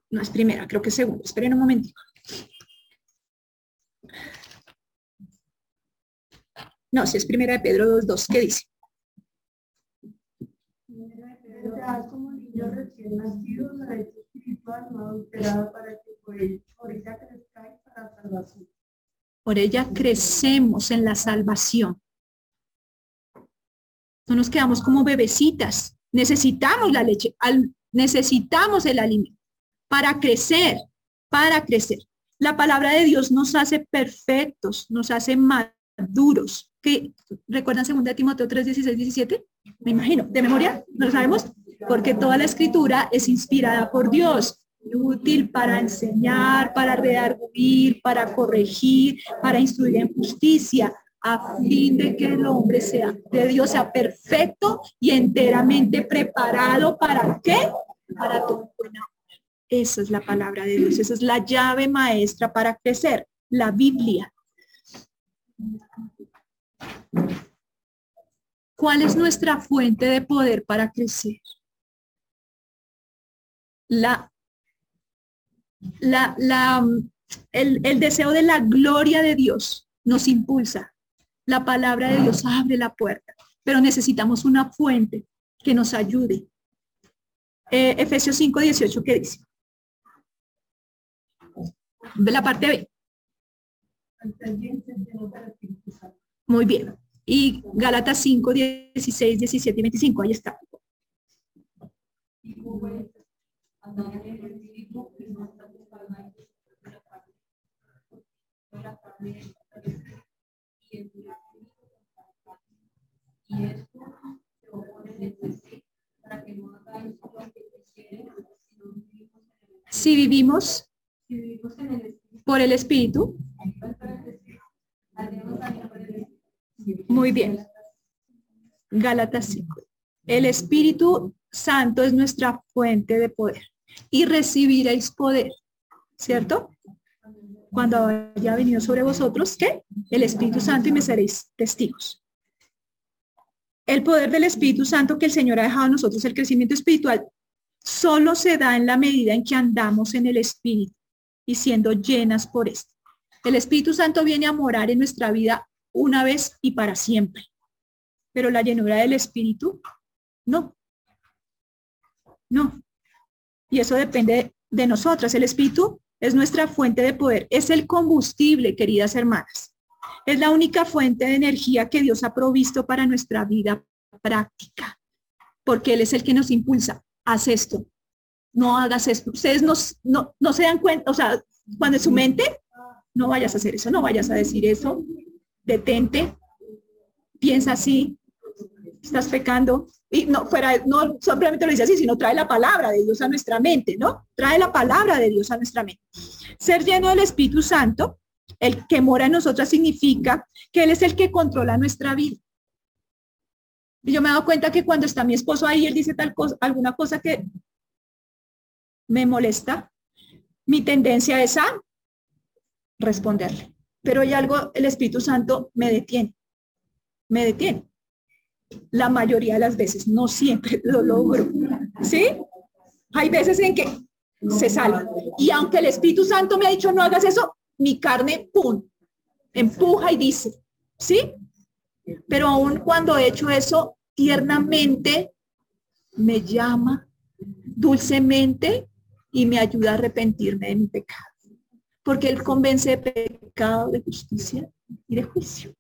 No es primera, creo que es segunda. Esperen un momentito. No, si es primera de Pedro 2, 2. ¿Qué dice? Como niño recién nacido, la espiritual no para que por ella crezcáis para salvación. Por ella crecemos en la salvación. No nos quedamos como bebecitas. Necesitamos la leche, necesitamos el alimento para crecer, para crecer. La palabra de Dios nos hace perfectos, nos hace maduros. ¿Qué? ¿Recuerdan 2 Timoteo 3, 16, 17? Me imagino, de memoria, ¿no lo sabemos? Porque toda la escritura es inspirada por Dios, útil para enseñar, para redarguir, para corregir, para instruir en justicia, a fin de que el hombre sea de Dios sea perfecto y enteramente preparado para qué? Para todo buena obra. Esa es la palabra de Dios, esa es la llave maestra para crecer, la Biblia. ¿Cuál es nuestra fuente de poder para crecer? La, la, la, el, el deseo de la gloria de Dios nos impulsa. La palabra de Dios abre la puerta, pero necesitamos una fuente que nos ayude. Eh, Efesios 5, 18, ¿qué dice? La parte B. Muy bien. Y Gálatas 5, 16, 17 y 25, ahí está. Y como es, andar en el Espíritu y no estar carnales de la carne. Si vivimos por el Espíritu. muy bien. Gálatas 5. El Espíritu Santo es nuestra fuente de poder y recibiréis poder, ¿cierto? Cuando haya venido sobre vosotros, ¿qué? El Espíritu Santo y me seréis testigos. El poder del Espíritu Santo que el Señor ha dejado a nosotros, el crecimiento espiritual, solo se da en la medida en que andamos en el Espíritu y siendo llenas por esto. El Espíritu Santo viene a morar en nuestra vida una vez y para siempre. Pero la llenura del Espíritu, no. No. Y eso depende de nosotras. El Espíritu es nuestra fuente de poder, es el combustible, queridas hermanas. Es la única fuente de energía que Dios ha provisto para nuestra vida práctica, porque Él es el que nos impulsa. Haz esto, no hagas esto. Ustedes no, no, no se dan cuenta, o sea, cuando en su mente, no vayas a hacer eso, no vayas a decir eso, detente, piensa así, estás pecando. Y no fuera, no simplemente lo dice así, sino trae la palabra de Dios a nuestra mente, ¿no? Trae la palabra de Dios a nuestra mente. Ser lleno del Espíritu Santo, el que mora en nosotras significa que Él es el que controla nuestra vida. Y yo me he dado cuenta que cuando está mi esposo ahí, él dice tal cosa, alguna cosa que me molesta, mi tendencia es a responderle. Pero hay algo, el Espíritu Santo me detiene, me detiene. La mayoría de las veces, no siempre lo logro. ¿Sí? Hay veces en que se sale. Y aunque el Espíritu Santo me ha dicho no hagas eso, mi carne, ¡pum!, empuja y dice, ¿sí? Pero aún cuando he hecho eso, tiernamente me llama dulcemente y me ayuda a arrepentirme de mi pecado. Porque Él convence de pecado, de justicia y de juicio.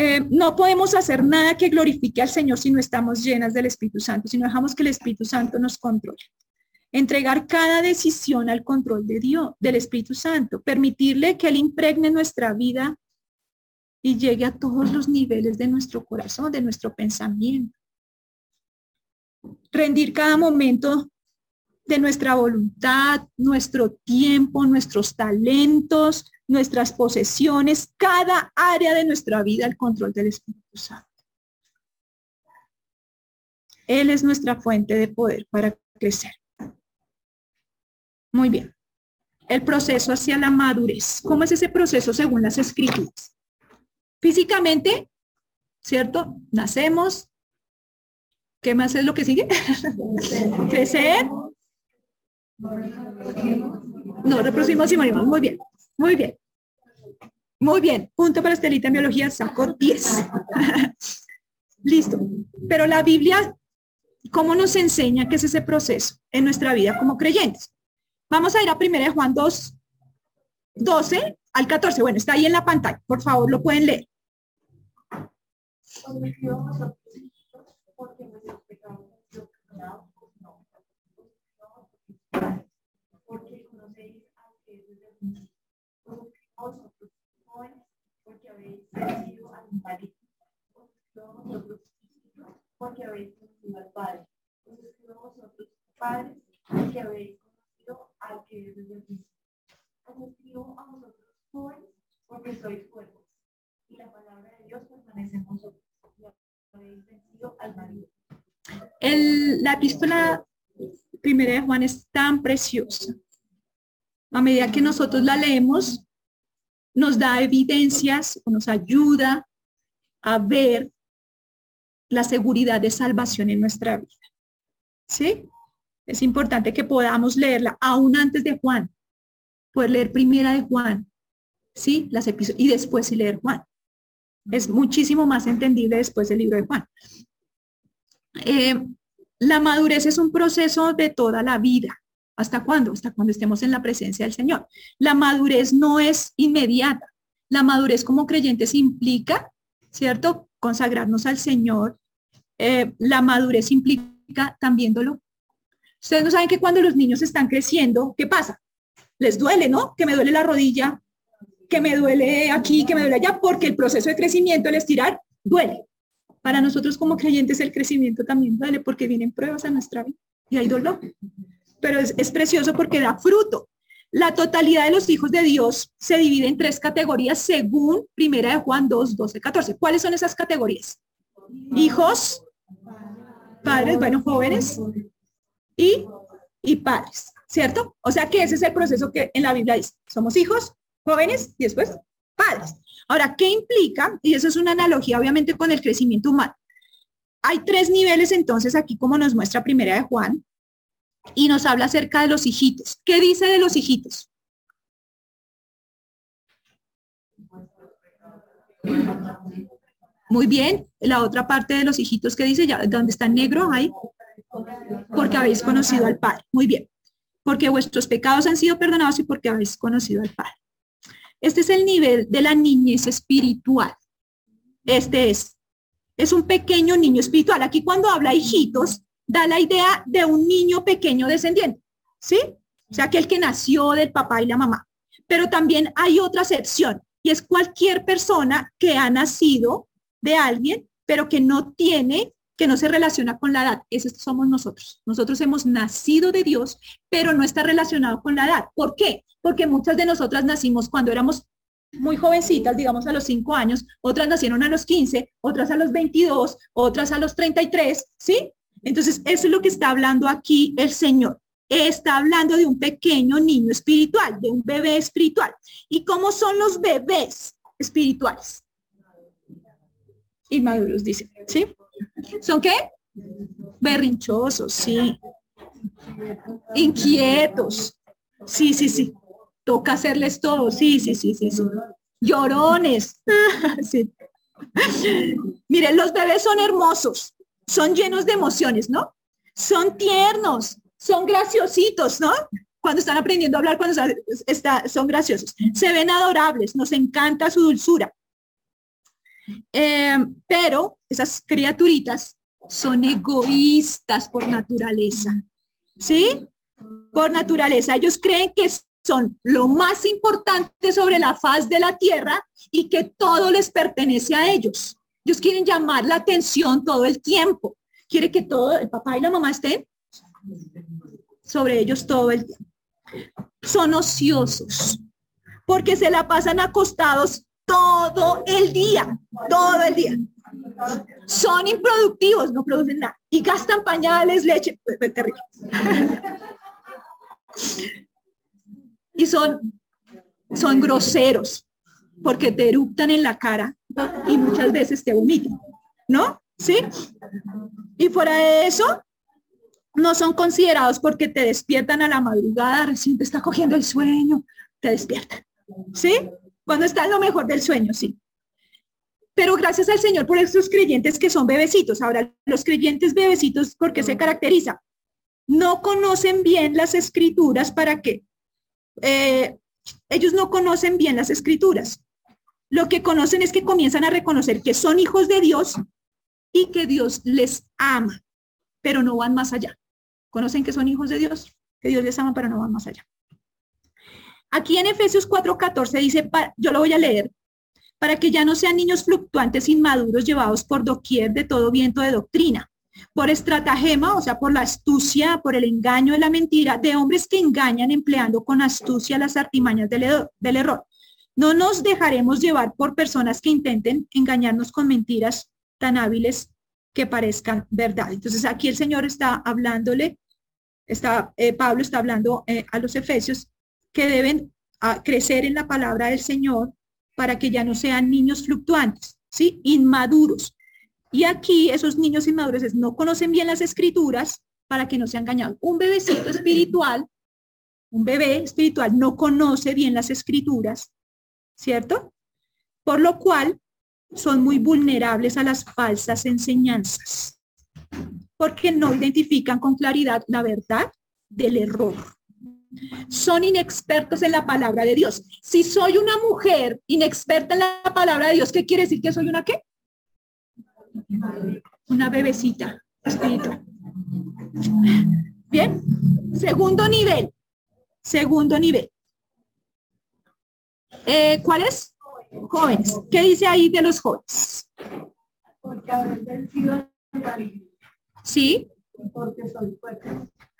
Eh, no podemos hacer nada que glorifique al Señor si no estamos llenas del Espíritu Santo, si no dejamos que el Espíritu Santo nos controle. Entregar cada decisión al control de Dios, del Espíritu Santo, permitirle que Él impregne nuestra vida y llegue a todos los niveles de nuestro corazón, de nuestro pensamiento rendir cada momento de nuestra voluntad, nuestro tiempo, nuestros talentos, nuestras posesiones, cada área de nuestra vida al control del Espíritu Santo. Él es nuestra fuente de poder para crecer. Muy bien. El proceso hacia la madurez. ¿Cómo es ese proceso según las escrituras? Físicamente, ¿cierto? Nacemos, ¿Qué más es lo que sigue? Crecer. No, reproducimos y morimos. Muy bien, muy bien. Muy bien. Punto para Estelita en biología, saco 10. Listo. Pero la Biblia, ¿cómo nos enseña qué es ese proceso en nuestra vida como creyentes? Vamos a ir a 1 Juan 2, 12 al 14. Bueno, está ahí en la pantalla. Por favor, lo pueden leer porque nuestros pecados han perdonados, no, porque conocéis al que es desde el mundo. Vosotros jóvenes, porque habéis vencido al marido. Vosotros porque habéis conocido al Padre. Vosotros padres, porque habéis conocido al que es el mundo. Os escribo a vosotros jóvenes, porque sois cuerpos, y la palabra de Dios permanece en vosotros el, la epístola primera de Juan es tan preciosa. A medida que nosotros la leemos, nos da evidencias o nos ayuda a ver la seguridad de salvación en nuestra vida. ¿Sí? Es importante que podamos leerla aún antes de Juan, poder leer primera de Juan, ¿sí? Las y después leer Juan es muchísimo más entendible después del libro de Juan. Eh, la madurez es un proceso de toda la vida. ¿Hasta cuándo? Hasta cuando estemos en la presencia del Señor. La madurez no es inmediata. La madurez como creyentes implica, ¿cierto? Consagrarnos al Señor. Eh, la madurez implica también dolor. Ustedes no saben que cuando los niños están creciendo, ¿qué pasa? Les duele, ¿no? Que me duele la rodilla, que me duele aquí, que me duele allá, porque el proceso de crecimiento, el estirar, duele. Para nosotros como creyentes el crecimiento también duele porque vienen pruebas a nuestra vida y hay dolor. Pero es, es precioso porque da fruto. La totalidad de los hijos de Dios se divide en tres categorías según Primera de Juan 2, 12, 14. ¿Cuáles son esas categorías? Hijos, padres, bueno, jóvenes y, y padres, ¿cierto? O sea que ese es el proceso que en la Biblia dice, somos hijos, jóvenes y después padres. Ahora, ¿qué implica? Y eso es una analogía obviamente con el crecimiento humano. Hay tres niveles entonces aquí como nos muestra primera de Juan y nos habla acerca de los hijitos. ¿Qué dice de los hijitos? Muy bien, la otra parte de los hijitos que dice ya, donde está en negro ahí, porque habéis conocido al Padre. Muy bien, porque vuestros pecados han sido perdonados y porque habéis conocido al Padre. Este es el nivel de la niñez espiritual. Este es, es un pequeño niño espiritual. Aquí cuando habla hijitos, da la idea de un niño pequeño descendiente, ¿sí? O sea, aquel que nació del papá y la mamá. Pero también hay otra excepción y es cualquier persona que ha nacido de alguien, pero que no tiene, que no se relaciona con la edad. Esos somos nosotros. Nosotros hemos nacido de Dios, pero no está relacionado con la edad. ¿Por qué? porque muchas de nosotras nacimos cuando éramos muy jovencitas, digamos a los 5 años, otras nacieron a los 15, otras a los 22, otras a los 33, ¿sí? Entonces, eso es lo que está hablando aquí el Señor. está hablando de un pequeño niño espiritual, de un bebé espiritual. ¿Y cómo son los bebés espirituales? Inmaduros, dice, ¿sí? ¿Son qué? Berrinchosos, sí. Inquietos. Sí, sí, sí. Toca hacerles todo. Sí, sí, sí, sí, sí. Llorones. sí. Miren, los bebés son hermosos, son llenos de emociones, ¿no? Son tiernos, son graciositos, ¿no? Cuando están aprendiendo a hablar, cuando son graciosos. Se ven adorables, nos encanta su dulzura. Eh, pero esas criaturitas son egoístas por naturaleza, ¿sí? Por naturaleza. Ellos creen que son lo más importante sobre la faz de la tierra y que todo les pertenece a ellos. Ellos quieren llamar la atención todo el tiempo. Quiere que todo, el papá y la mamá estén sobre ellos todo el tiempo. Son ociosos porque se la pasan acostados todo el día, todo el día. Son improductivos, no producen nada. Y gastan pañales, leche, terrible. y son, son groseros porque te eruptan en la cara y muchas veces te vomitan, ¿no? ¿Sí? Y fuera de eso, no son considerados porque te despiertan a la madrugada, recién te está cogiendo el sueño, te despiertan. ¿Sí? Cuando está en lo mejor del sueño, sí. Pero gracias al Señor por estos creyentes que son bebecitos. Ahora, los creyentes bebecitos, ¿por qué se caracteriza? No conocen bien las escrituras para qué. Eh, ellos no conocen bien las escrituras. Lo que conocen es que comienzan a reconocer que son hijos de Dios y que Dios les ama, pero no van más allá. Conocen que son hijos de Dios, que Dios les ama, pero no van más allá. Aquí en Efesios 4:14 dice, yo lo voy a leer, para que ya no sean niños fluctuantes inmaduros llevados por doquier de todo viento de doctrina, por estratagema, o sea, por la astucia, por el engaño de la mentira, de hombres que engañan empleando con astucia las artimañas del, del error. No nos dejaremos llevar por personas que intenten engañarnos con mentiras tan hábiles que parezcan verdad. Entonces aquí el Señor está hablándole, está, eh, Pablo está hablando eh, a los efesios que deben ah, crecer en la palabra del Señor para que ya no sean niños fluctuantes, ¿sí? Inmaduros. Y aquí esos niños inmaduros no conocen bien las escrituras para que no sean engañados. Un bebecito espiritual, un bebé espiritual no conoce bien las escrituras, ¿cierto? Por lo cual son muy vulnerables a las falsas enseñanzas, porque no identifican con claridad la verdad del error. Son inexpertos en la palabra de Dios. Si soy una mujer inexperta en la palabra de Dios, ¿qué quiere decir que soy una qué? Una bebecita espiritual. Bien, segundo nivel. Segundo nivel. Eh, ¿Cuál es? Jóvenes. ¿Qué dice ahí de los jóvenes? Porque vencido Sí. Porque soy fuerte.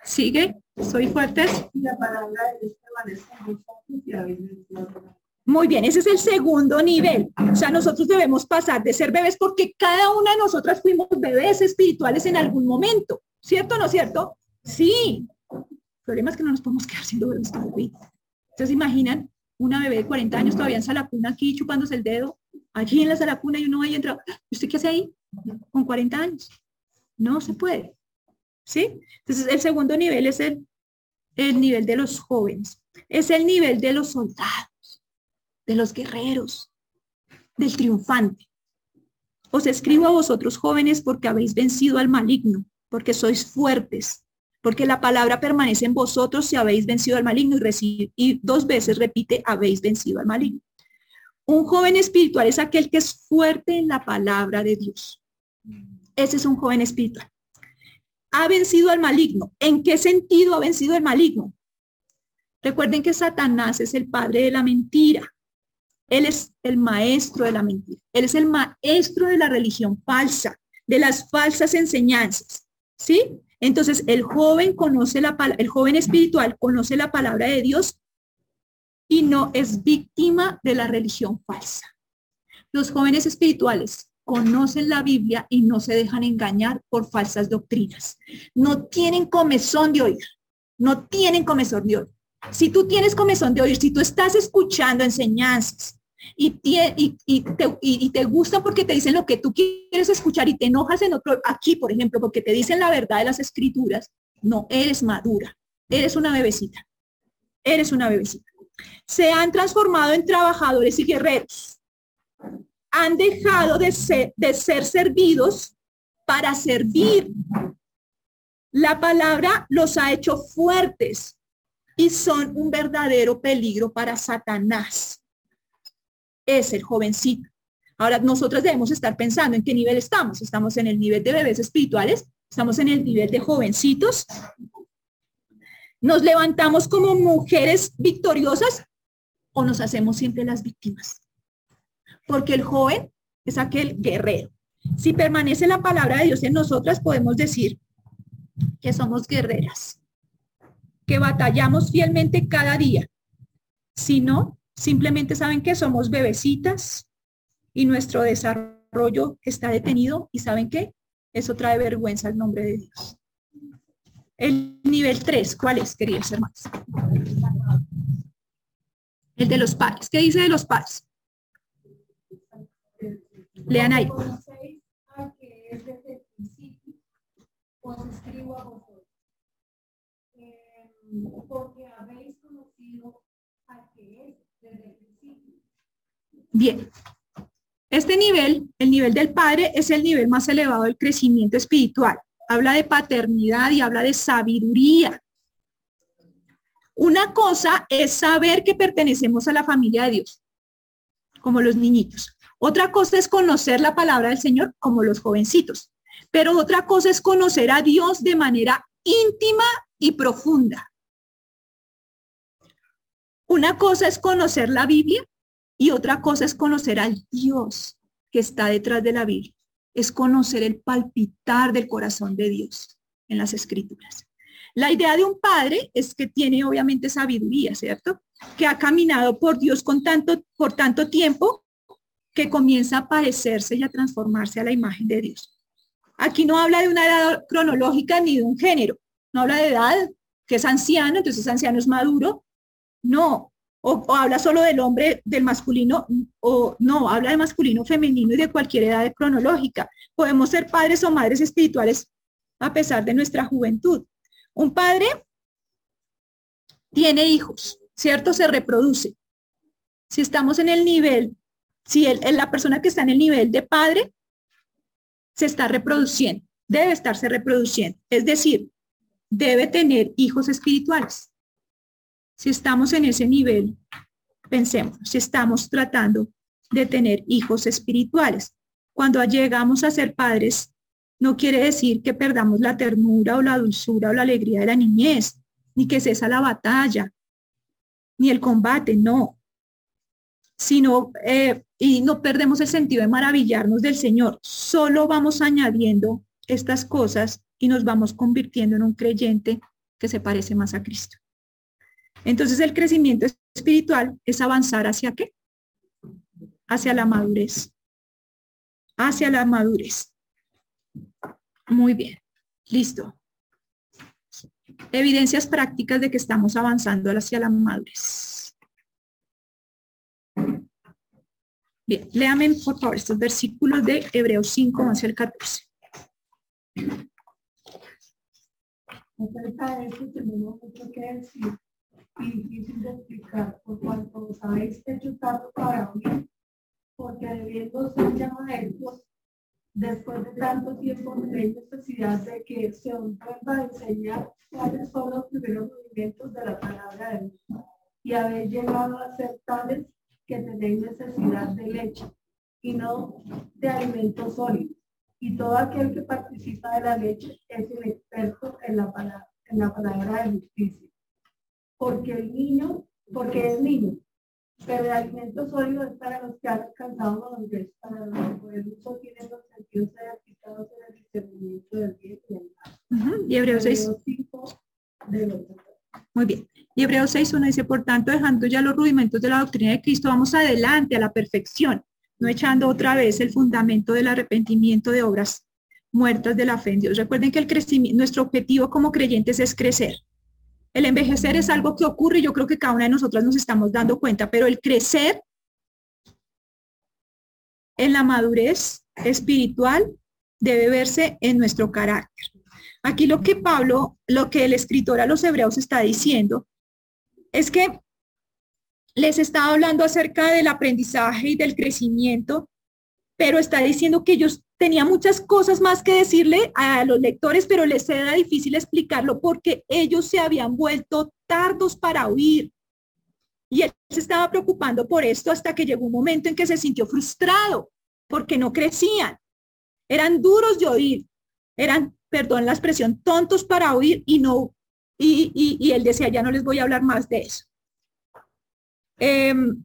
Sigue. Soy fuertes. Y la palabra de. Muy bien, ese es el segundo nivel. O sea, nosotros debemos pasar de ser bebés porque cada una de nosotras fuimos bebés espirituales en algún momento. ¿Cierto o no cierto? Sí. El problema es que no nos podemos quedar siendo bebés toda la vida. Entonces, imaginan una bebé de 40 años todavía en salacuna aquí chupándose el dedo, aquí en la salacuna y uno ahí entra, ¿usted qué hace ahí? Con 40 años. No se puede. ¿Sí? Entonces el segundo nivel es el, el nivel de los jóvenes. Es el nivel de los soldados, de los guerreros, del triunfante. Os escribo a vosotros jóvenes porque habéis vencido al maligno, porque sois fuertes, porque la palabra permanece en vosotros si habéis vencido al maligno y, y dos veces repite, habéis vencido al maligno. Un joven espiritual es aquel que es fuerte en la palabra de Dios. Ese es un joven espiritual. Ha vencido al maligno. ¿En qué sentido ha vencido el maligno? Recuerden que Satanás es el padre de la mentira. Él es el maestro de la mentira. Él es el maestro de la religión falsa, de las falsas enseñanzas. ¿Sí? Entonces, el joven conoce la el joven espiritual conoce la palabra de Dios y no es víctima de la religión falsa. Los jóvenes espirituales conocen la Biblia y no se dejan engañar por falsas doctrinas. No tienen comezón de oír. no tienen comezón de oír. Si tú tienes comezón de oír, si tú estás escuchando enseñanzas y, te, y, te gusta porque te dicen lo que tú quieres escuchar y te enojas en otro, aquí por ejemplo, porque te dicen la verdad de las escrituras, no, eres madura, eres una bebecita, eres una bebecita. Se han transformado en trabajadores y guerreros. Han dejado de ser, de ser servidos para servir. La palabra los ha hecho fuertes y son un verdadero peligro para Satanás. Es el jovencito. Ahora, nosotros debemos estar pensando en qué nivel estamos. Estamos en el nivel de bebés espirituales, estamos en el nivel de jovencitos. ¿Nos levantamos como mujeres victoriosas o nos hacemos siempre las víctimas? Porque el joven es aquel guerrero. Si permanece la palabra de Dios en nosotras, podemos decir que somos guerreras, que batallamos fielmente cada día. Si no, simplemente saben que somos bebecitas y nuestro desarrollo está detenido y saben que eso trae vergüenza al nombre de Dios. El nivel 3, ¿cuál es, queridos hermanos? El de los padres. ¿Qué dice de los padres? Lean ahí. Bien. Este nivel, el nivel del padre, es el nivel más elevado del crecimiento espiritual habla de paternidad y habla de sabiduría. Una cosa es saber que pertenecemos a la familia de Dios, como los niñitos. Otra cosa es conocer la palabra del Señor, como los jovencitos. Pero otra cosa es conocer a Dios de manera íntima y profunda. Una cosa es conocer la Biblia y otra cosa es conocer al Dios que está detrás de la Biblia es conocer el palpitar del corazón de Dios en las escrituras. La idea de un padre es que tiene obviamente sabiduría, ¿cierto? Que ha caminado por Dios con tanto, por tanto tiempo que comienza a parecerse y a transformarse a la imagen de Dios. Aquí no habla de una edad cronológica ni de un género, no habla de edad, que es anciano, entonces anciano es maduro. No, o, habla solo del hombre, del masculino, o no, habla de masculino, femenino y de cualquier edad cronológica. Podemos ser padres o madres espirituales a pesar de nuestra juventud. Un padre tiene hijos, ¿cierto? Se reproduce. Si estamos en el nivel, si la persona que está en el nivel de padre se está reproduciendo, debe estarse reproduciendo. Es decir, debe tener hijos espirituales. Si estamos en ese nivel, pensemos, si estamos tratando de tener hijos espirituales. Cuando llegamos a ser padres, no quiere decir que perdamos la ternura o la dulzura o la alegría de la niñez, ni que cesa la batalla, ni el combate, no. Sino, eh, y no perdemos el sentido de maravillarnos del Señor. Solo vamos añadiendo estas cosas y nos vamos convirtiendo en un creyente que se parece más a Cristo. Entonces el crecimiento espiritual es avanzar hacia qué? Hacia la madurez. Hacia la madurez. Muy bien. Listo. Evidencias prácticas de que estamos avanzando hacia la madurez. Bien, léame por favor estos versículos de Hebreos 5, 11 al 14. Acerca de esto tenemos mucho que decir y difícil de explicar por cuanto os habéis hecho tanto para mí, porque debiendo ser maestros, después de tanto tiempo tenéis necesidad de que se os vuelva a enseñar cuáles son los primeros movimientos de la palabra de Dios. Y habéis llegado a ser tales que tenéis necesidad de leche y no de alimentos sólidos. Y todo aquel que participa de la leche es el experto en la palabra, en la palabra de justicia porque el niño, porque es niño, pero el alimento sólido es para los que han alcanzado la madurez, para los que uso tienen los sentidos certificados en el discernimiento del bien y del mal. Y Hebreos 6. Muy bien. Y Hebreos 6.1 dice, por tanto, dejando ya los rudimentos de la doctrina de Cristo, vamos adelante a la perfección, no echando otra vez el fundamento del arrepentimiento de obras muertas de la fe en Dios. Recuerden que el crecimiento, nuestro objetivo como creyentes es crecer El envejecer es algo que ocurre y yo creo que cada una de nosotras nos estamos dando cuenta, pero el crecer en la madurez espiritual debe verse en nuestro carácter. Aquí lo que Pablo, lo que el escritor a los hebreos está diciendo es que les está hablando acerca del aprendizaje y del crecimiento, pero está diciendo que ellos tenían muchas cosas más que decirle a los lectores, pero les era difícil explicarlo porque ellos se habían vuelto tardos para oír. Y él se estaba preocupando por esto hasta que llegó un momento en que se sintió frustrado porque no crecían. Eran duros de oír, eran, perdón la expresión, tontos para oír y no, y, y, él decía, ya no les voy a hablar más de eso. Em,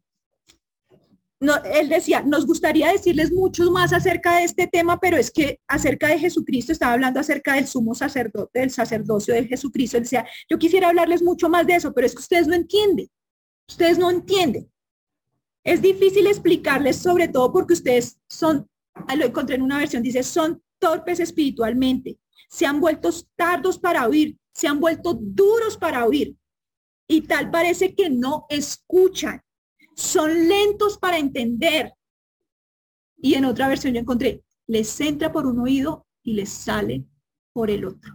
él decía, nos gustaría decirles mucho más acerca de este tema, pero es que acerca de Jesucristo, estaba hablando acerca del sumo sacerdote, del sacerdocio de Jesucristo. Él decía, yo quisiera hablarles mucho más de eso, pero es que ustedes no entienden. Ustedes no entienden. Es difícil explicarles, sobre todo porque ustedes son, lo encontré en una versión, dice, son torpes espiritualmente, se han vuelto tardos para oír, se han vuelto duros para oír. Y tal parece que no escuchan son lentos para entender. Y en otra versión yo encontré, les entra por un oído y les sale por el otro.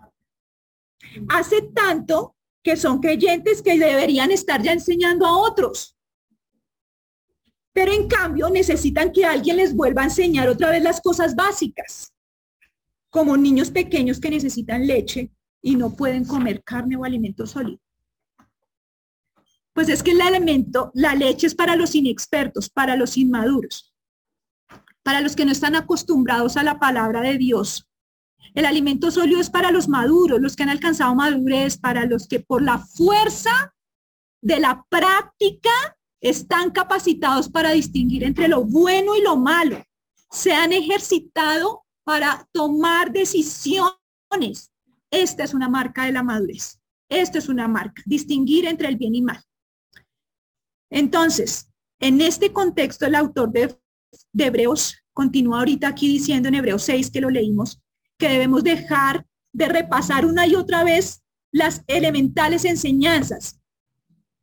Hace tanto que son creyentes que deberían estar ya enseñando a otros. Pero en cambio necesitan que alguien les vuelva a enseñar otra vez las cosas básicas, como niños pequeños que necesitan leche y no pueden comer carne o alimento sólido. Pues es que el alimento, la leche es para los inexpertos, para los inmaduros, para los que no están acostumbrados a la palabra de Dios. El alimento sólido es para los maduros, los que han alcanzado madurez, para los que por la fuerza de la práctica están capacitados para distinguir entre lo bueno y lo malo. Se han ejercitado para tomar decisiones. Esta es una marca de la madurez. Esta es una marca, distinguir entre el bien y mal. Entonces, en este contexto, el autor de, Hebreos continúa ahorita aquí diciendo en Hebreos 6 que lo leímos, que debemos dejar de repasar una y otra vez las elementales enseñanzas,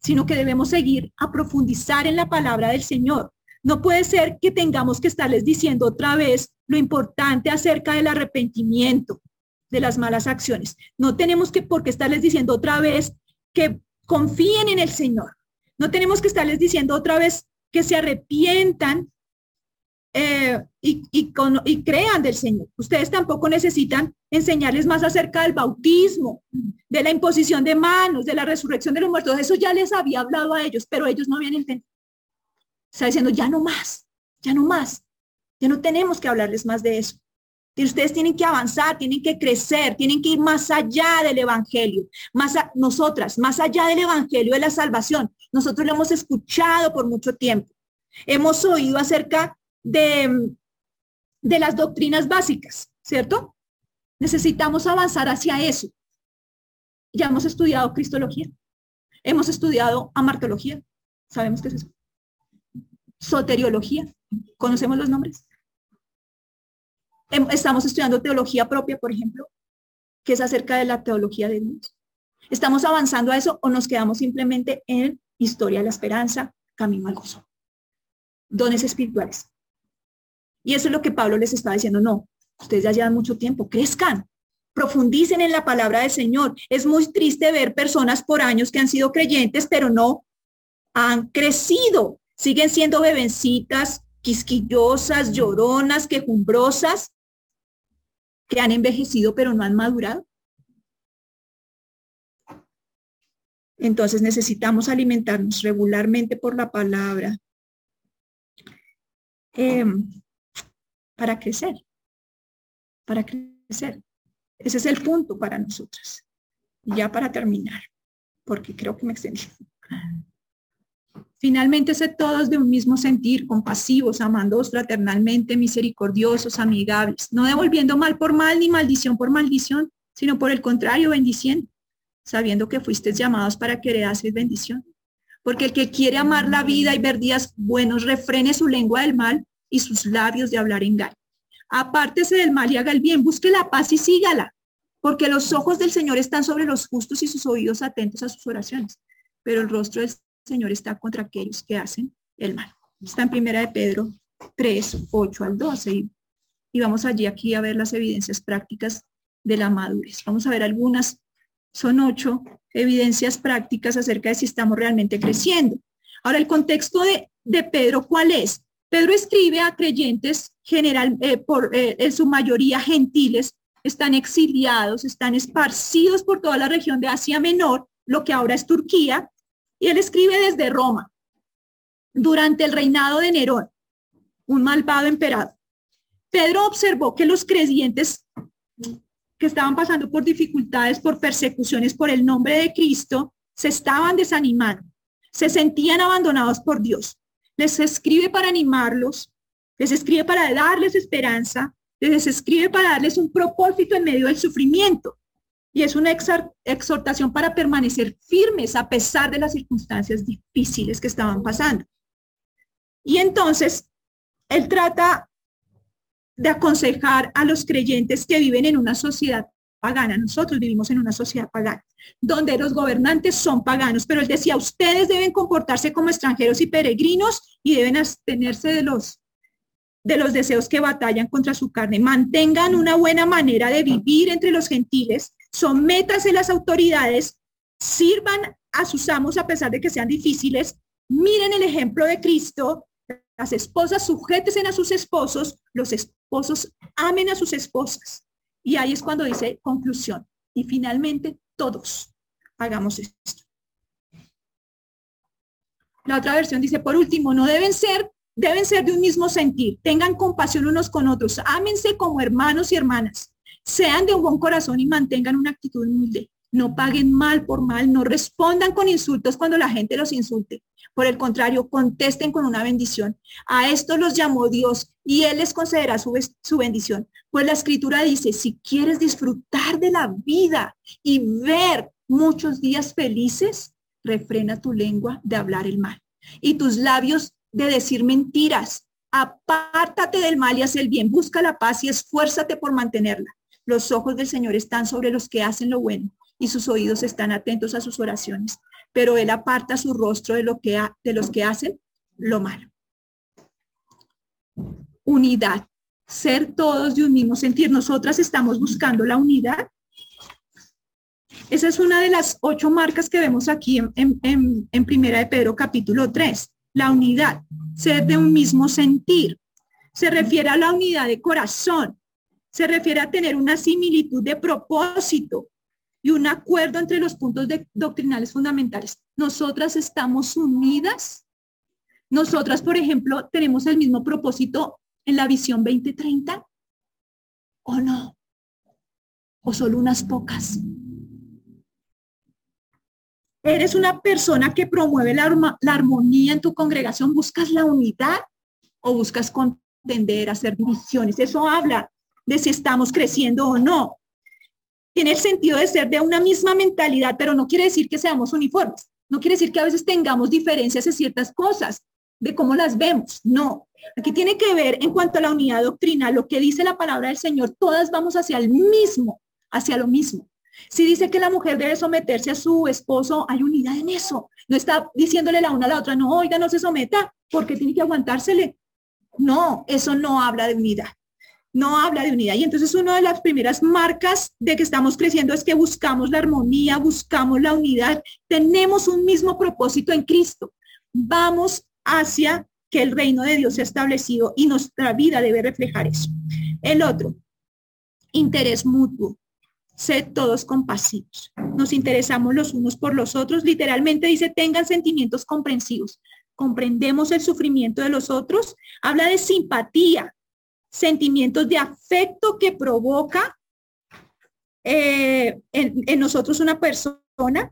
sino que debemos seguir a profundizar en la palabra del Señor. No puede ser que tengamos que estarles diciendo otra vez lo importante acerca del arrepentimiento de las malas acciones. No tenemos que por qué estarles diciendo otra vez que confíen en el Señor, no tenemos que estarles diciendo otra vez que se arrepientan eh, y, y, crean del Señor. Ustedes tampoco necesitan enseñarles más acerca del bautismo, de la imposición de manos, de la resurrección de los muertos. Eso ya les había hablado a ellos, pero ellos no habían entendido. Está diciendo, ya no más, ya no más. Ya no tenemos que hablarles más de eso ustedes tienen que avanzar, tienen que crecer, tienen que ir más allá del Evangelio, más a, nosotras, más allá del Evangelio de la salvación. Nosotros lo hemos escuchado por mucho tiempo. Hemos oído acerca de, de las doctrinas básicas, ¿cierto? Necesitamos avanzar hacia eso. Ya hemos estudiado cristología, hemos estudiado amartología, sabemos qué es eso. Soteriología, conocemos los nombres. Estamos estudiando teología propia, por ejemplo, que es acerca de la teología de Dios. ¿Estamos avanzando a eso o nos quedamos simplemente en historia de la esperanza, camino al gozo? Dones espirituales. Y eso es lo que Pablo les está diciendo. No, ustedes ya llevan mucho tiempo, crezcan, profundicen en la palabra del Señor. Es muy triste ver personas por años que han sido creyentes, pero no han crecido. Siguen siendo bebencitas, quisquillosas, lloronas, quejumbrosas, que han envejecido pero no han madurado. Entonces necesitamos alimentarnos regularmente por la palabra em, para crecer, para crecer. Ese es el punto para nosotras. Ya para terminar, porque creo que me extendí. Finalmente, sé todos de un mismo sentir, compasivos, amándoos fraternalmente, misericordiosos, amigables, no devolviendo mal por mal ni maldición por maldición, sino por el contrario, bendiciendo, sabiendo que fuisteis llamados para que heredaseis bendición. Porque el que quiere amar la vida y ver días buenos, refrene su lengua del mal y sus labios de hablar engaño. Apártese del mal y haga el bien, busque la paz y sígala porque los ojos del Señor están sobre los justos y sus oídos atentos a sus oraciones, pero el rostro del Señor está contra aquellos que hacen el mal. Está en primera de Pedro 3, 8 al 12 y, y vamos allí aquí a ver las evidencias prácticas de la madurez. Vamos a ver algunas, son ocho evidencias prácticas acerca de si estamos realmente creciendo. Ahora, el contexto de, de Pedro, ¿cuál es? Pedro escribe a creyentes general, eh, por, eh, en su mayoría gentiles, están exiliados, están esparcidos por toda la región de Asia Menor, lo que ahora es Turquía, y él escribe desde Roma, durante el reinado de Nerón, un malvado emperador. Pedro observó que los creyentes que estaban pasando por dificultades, por persecuciones por el nombre de Cristo, se estaban desanimando, se sentían abandonados por Dios. Les escribe para animarlos, les escribe para darles esperanza, les escribe para darles un propósito en medio del sufrimiento. Y es una exhortación para permanecer firmes a pesar de las circunstancias difíciles que estaban pasando. Y entonces, él trata de aconsejar a los creyentes que viven en una sociedad pagana. Nosotros vivimos en una sociedad pagana, donde los gobernantes son paganos, pero él decía, ustedes deben comportarse como extranjeros y peregrinos y deben abstenerse de los de los deseos que batallan contra su carne. Mantengan una buena manera de vivir entre los gentiles, sométanse las autoridades, sirvan a sus amos a pesar de que sean difíciles, miren el ejemplo de Cristo, las esposas sujétense a sus esposos, los esposos amen a sus esposas. Y ahí es cuando dice conclusión. Y finalmente, todos hagamos esto. La otra versión dice, por último, no deben ser deben ser de un mismo sentir, tengan compasión unos con otros, ámense como hermanos y hermanas, sean de un buen corazón y mantengan una actitud humilde. No paguen mal por mal, no respondan con insultos cuando la gente los insulte. Por el contrario, contesten con una bendición. A esto los llamó Dios y Él les concederá su, su bendición. Pues la escritura dice, si quieres disfrutar de la vida y ver muchos días felices, refrena tu lengua de hablar el mal y tus labios de decir mentiras. Apártate del mal y haz el bien. Busca la paz y esfuérzate por mantenerla. Los ojos del Señor están sobre los que hacen lo bueno y sus oídos están atentos a sus oraciones. Pero Él aparta su rostro de, lo que de los que hacen lo malo. Unidad. Ser todos de un mismo sentir. Nosotras estamos buscando la unidad. Esa es una de las ocho marcas que vemos aquí en, en, en Primera de Pedro capítulo 3 la unidad, ser de un mismo sentir. Se refiere a la unidad de corazón, se refiere a tener una similitud de propósito y un acuerdo entre los puntos doctrinales fundamentales. Nosotras estamos unidas. Nosotras, por ejemplo, tenemos el mismo propósito en la visión 2030 o no, o solo unas pocas. ¿Eres una persona que promueve la, armonía en tu congregación? ¿Buscas la unidad o buscas contender, hacer divisiones? Eso habla de si estamos creciendo o no. Tiene el sentido de ser de una misma mentalidad, pero no quiere decir que seamos uniformes. No quiere decir que a veces tengamos diferencias en ciertas cosas, de cómo las vemos. No. Aquí tiene que ver en cuanto a la unidad doctrinal, lo que dice la palabra del Señor, todas vamos hacia el mismo, hacia lo mismo. Si dice que la mujer debe someterse a su esposo, hay unidad en eso. No está diciéndole la una a la otra, no, oiga, no se someta porque tiene que aguantársele. No, eso no habla de unidad. No habla de unidad. Y entonces una de las primeras marcas de que estamos creciendo es que buscamos la armonía, buscamos la unidad. Tenemos un mismo propósito en Cristo. Vamos hacia que el reino de Dios sea establecido y nuestra vida debe reflejar eso. El otro, interés mutuo. Sed todos compasivos. Nos interesamos los unos por los otros. Literalmente dice, tengan sentimientos comprensivos. Comprendemos el sufrimiento de los otros. Habla de simpatía, sentimientos de afecto que provoca eh, en, en nosotros una persona.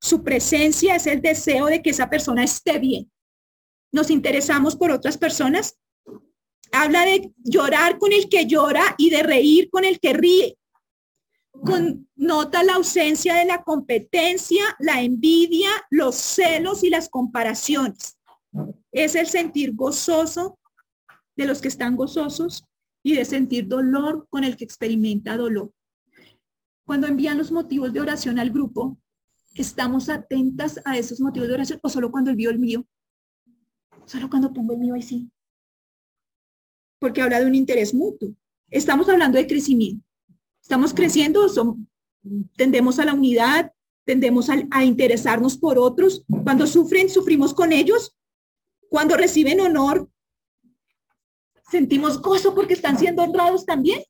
Su presencia es el deseo de que esa persona esté bien. Nos interesamos por otras personas. Habla de llorar con el que llora y de reír con el que ríe nota la ausencia de la competencia, la envidia, los celos y las comparaciones. Es el sentir gozoso de los que están gozosos y de sentir dolor con el que experimenta dolor. Cuando envían los motivos de oración al grupo, ¿estamos atentas a esos motivos de oración o solo cuando envío el mío? Solo cuando pongo el mío ahí sí. Porque habla de un interés mutuo. Estamos hablando de crecimiento. Estamos creciendo, tendemos a la unidad, tendemos a interesarnos por otros. Cuando sufren, sufrimos con ellos. Cuando reciben honor, sentimos gozo porque están siendo honrados también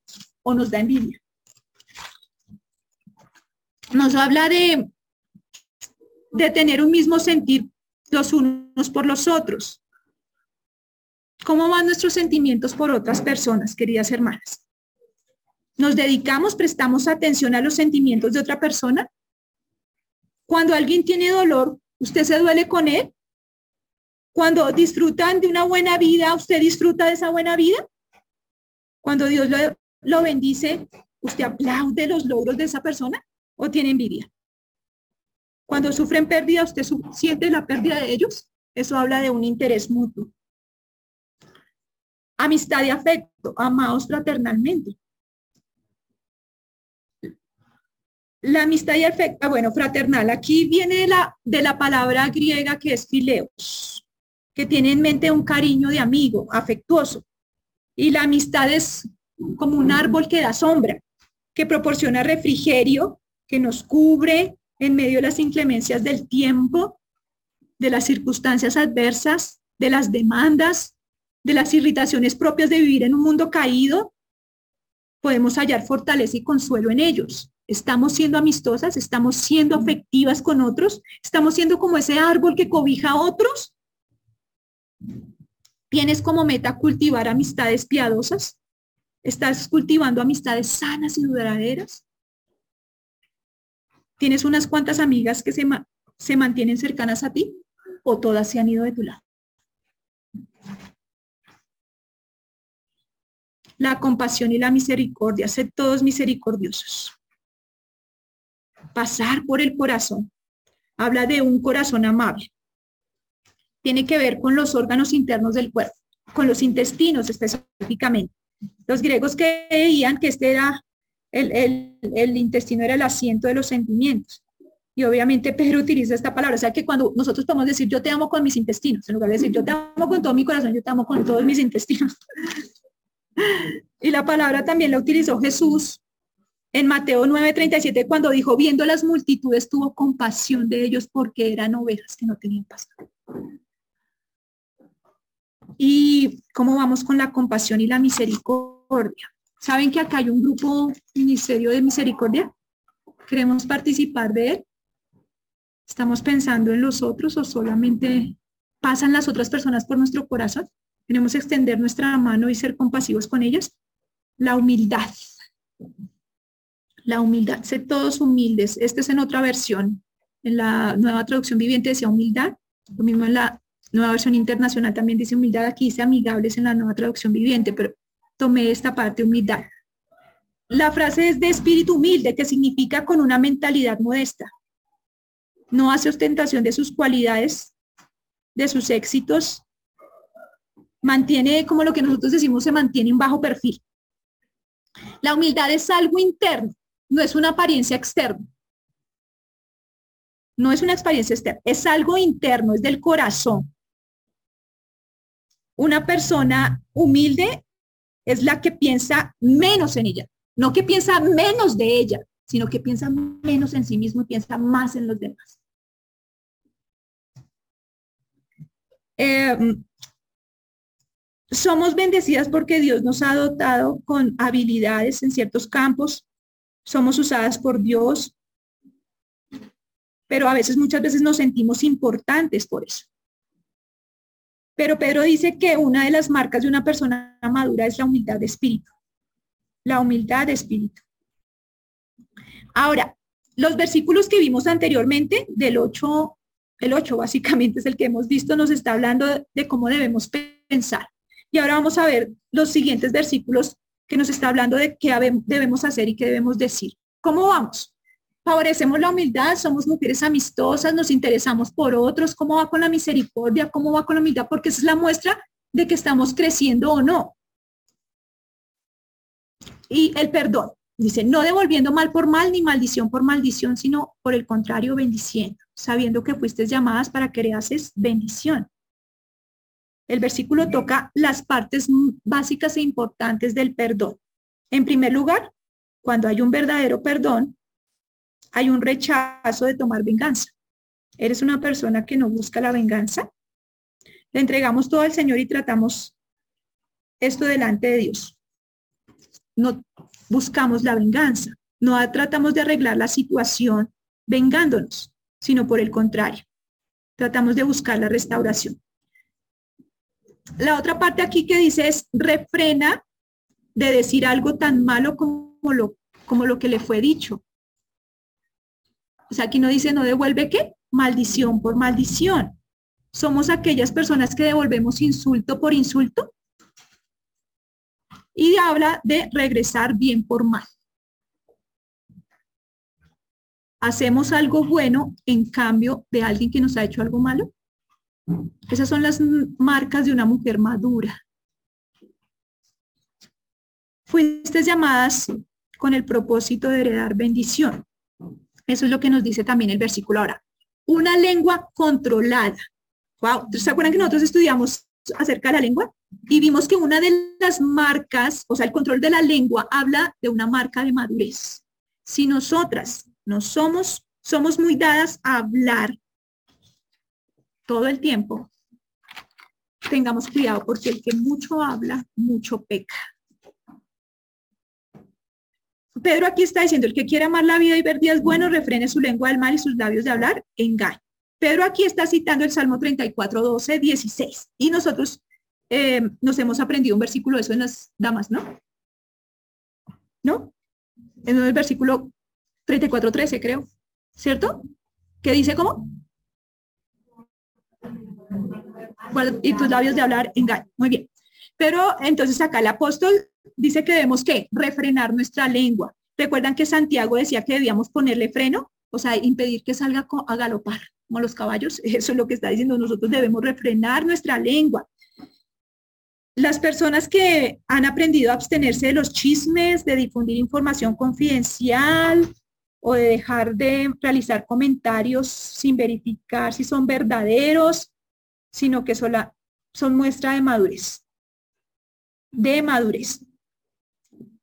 o nos da envidia. Nos habla de, de tener un mismo sentir los unos por los otros. ¿Cómo van nuestros sentimientos por otras personas, queridas hermanas? ¿Nos dedicamos, prestamos atención a los sentimientos de otra persona? Cuando alguien tiene dolor, ¿usted se duele con él? Cuando disfrutan de una buena vida, ¿usted disfruta de esa buena vida? Cuando Dios lo, lo bendice, ¿usted aplaude los logros de esa persona o tiene envidia? Cuando sufren pérdida, ¿usted siente la pérdida de ellos? Eso habla de un interés mutuo. Amistad y afecto, amados fraternalmente. La amistad y afecto, ah, bueno, fraternal, aquí viene la, de la palabra griega que es fileos, que tiene en mente un cariño de amigo, afectuoso. Y la amistad es como un árbol que da sombra, que proporciona refrigerio, que nos cubre en medio de las inclemencias del tiempo, de las circunstancias adversas, de las demandas, de las irritaciones propias de vivir en un mundo caído, podemos hallar fortaleza y consuelo en ellos. Estamos siendo amistosas, estamos siendo afectivas con otros, estamos siendo como ese árbol que cobija a otros. ¿Tienes como meta cultivar amistades piadosas? ¿Estás cultivando amistades sanas y duraderas? ¿Tienes unas cuantas amigas que se, se mantienen cercanas a ti o todas se han ido de tu lado? la compasión y la misericordia, ser todos misericordiosos. Pasar por el corazón. Habla de un corazón amable. Tiene que ver con los órganos internos del cuerpo, con los intestinos específicamente. Los griegos creían que este era, el, intestino era el asiento de los sentimientos. Y obviamente Pedro utiliza esta palabra, o sea que cuando nosotros podemos decir yo te amo con mis intestinos, en lugar de decir yo te amo con todo mi corazón, yo te amo con todos mis intestinos. Y la palabra también la utilizó Jesús en Mateo 9:37 cuando dijo, viendo las multitudes, tuvo compasión de ellos porque eran ovejas que no tenían pastor. ¿Y cómo vamos con la compasión y la misericordia? ¿Saben que acá hay un grupo Ministerio de Misericordia? ¿Queremos participar de él? ¿Estamos pensando en los otros o solamente pasan las otras personas por nuestro corazón? Queremos extender nuestra mano y ser compasivos con ellas. La humildad. La humildad. Sé todos humildes. Este es en otra versión. En la nueva traducción viviente decía humildad. Lo mismo en la nueva versión internacional también dice humildad. Aquí dice amigables en la nueva traducción viviente, pero tomé esta parte, humildad. La frase es de espíritu humilde, que significa con una mentalidad modesta. No hace ostentación de sus cualidades, de sus éxitos, mantiene, como lo que nosotros decimos, se mantiene en bajo perfil. La humildad es algo interno, no es una apariencia externa. No es una experiencia externa, es algo interno, es del corazón. Una persona humilde es la que piensa menos en ella, no que piensa menos de ella, sino que piensa menos en sí mismo y piensa más en los demás. Eh, somos bendecidas porque Dios nos ha dotado con habilidades en ciertos campos, somos usadas por Dios, pero a veces, muchas veces nos sentimos importantes por eso. Pero Pedro dice que una de las marcas de una persona madura es la humildad de espíritu. La humildad de espíritu. Ahora, los versículos que vimos anteriormente, del 8, el 8 básicamente es el que hemos visto, nos está hablando de cómo debemos pensar. Y ahora vamos a ver los siguientes versículos que nos está hablando de qué debemos hacer y qué debemos decir. ¿Cómo vamos? Favorecemos la humildad, somos mujeres amistosas, nos interesamos por otros, cómo va con la misericordia, cómo va con la humildad, porque esa es la muestra de que estamos creciendo o no. Y el perdón. Dice, no devolviendo mal por mal ni maldición por maldición, sino por el contrario, bendiciendo, sabiendo que fuiste llamadas para que haces bendición. El versículo toca las partes básicas e importantes del perdón. En primer lugar, cuando hay un verdadero perdón, hay un rechazo de tomar venganza. ¿Eres una persona que no busca la venganza? Le entregamos todo al Señor y tratamos esto delante de Dios. No buscamos la venganza, no tratamos de arreglar la situación vengándonos, sino por el contrario, tratamos de buscar la restauración. La otra parte aquí que dice es refrena de decir algo tan malo como lo, como lo que le fue dicho. O sea, aquí no dice no devuelve qué? Maldición por maldición. Somos aquellas personas que devolvemos insulto por insulto y habla de regresar bien por mal. Hacemos algo bueno en cambio de alguien que nos ha hecho algo malo. Esas son las marcas de una mujer madura. Fuiste llamadas con el propósito de heredar bendición. Eso es lo que nos dice también el versículo ahora. Una lengua controlada. Wow, ¿se acuerdan que nosotros estudiamos acerca de la lengua? y vimos que una de las marcas, o sea, el control de la lengua habla de una marca de madurez. Si nosotras no somos, somos muy dadas a hablar todo el tiempo, tengamos cuidado porque el que mucho habla, mucho peca. Pedro aquí está diciendo, el que quiere amar la vida y ver días buenos, refrene su lengua del mal y sus labios de hablar, engaño. Pedro aquí está citando el Salmo 34, 12, 16. Y nosotros eh, nos hemos aprendido un versículo de eso en las damas, ¿no? ¿No? En el versículo 34, 13, creo. ¿Cierto? ¿Qué dice cómo? y tus labios de hablar engaño. Muy bien. Pero entonces acá el apóstol dice que debemos que refrenar nuestra lengua. ¿Recuerdan que Santiago decía que debíamos ponerle freno? O sea, impedir que salga a galopar como los caballos. Eso es lo que está diciendo. Nosotros debemos refrenar nuestra lengua. Las personas que han aprendido a abstenerse de los chismes, de difundir información confidencial o de dejar de realizar comentarios sin verificar si son verdaderos, sino que son muestra de madurez. De madurez.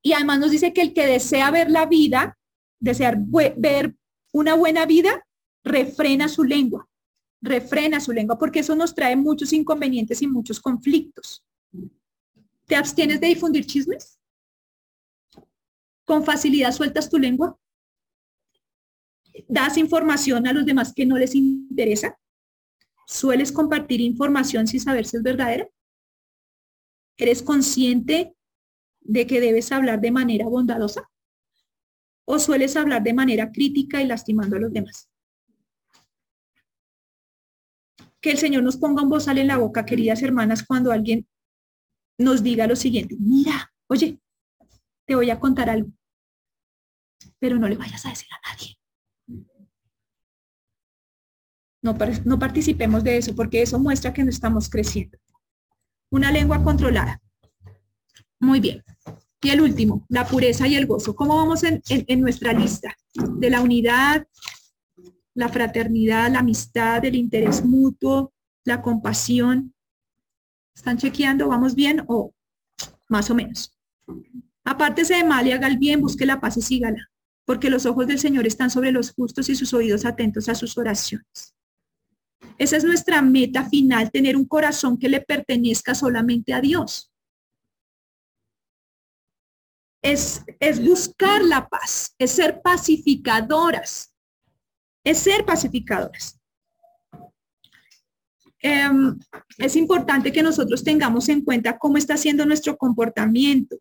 Y además nos dice que el que desea ver la vida, desear ver una buena vida, refrena su lengua, refrena su lengua, porque eso nos trae muchos inconvenientes y muchos conflictos. ¿Te abstienes de difundir chismes? ¿Con facilidad sueltas tu lengua? ¿Das información a los demás que no les interesa? ¿Sueles compartir información sin saber si es verdadera? ¿Eres consciente de que debes hablar de manera bondadosa? ¿O sueles hablar de manera crítica y lastimando a los demás? Que el Señor nos ponga un bozal en la boca, queridas hermanas, cuando alguien nos diga lo siguiente, mira, oye, te voy a contar algo, pero no le vayas a decir a nadie. No, no participemos de eso porque eso muestra que no estamos creciendo. Una lengua controlada. Muy bien. Y el último, la pureza y el gozo. ¿Cómo vamos en, nuestra lista? De la unidad, la fraternidad, la amistad, el interés mutuo, la compasión, ¿Están chequeando? ¿Vamos bien o más o menos? Apártese de mal y haga el bien, busque la paz y sígala, porque los ojos del Señor están sobre los justos y sus oídos atentos a sus oraciones. Esa es nuestra meta final, tener un corazón que le pertenezca solamente a Dios. Es, es buscar la paz, es ser pacificadoras, es ser pacificadoras. Em, es importante que nosotros tengamos en cuenta cómo está siendo nuestro comportamiento.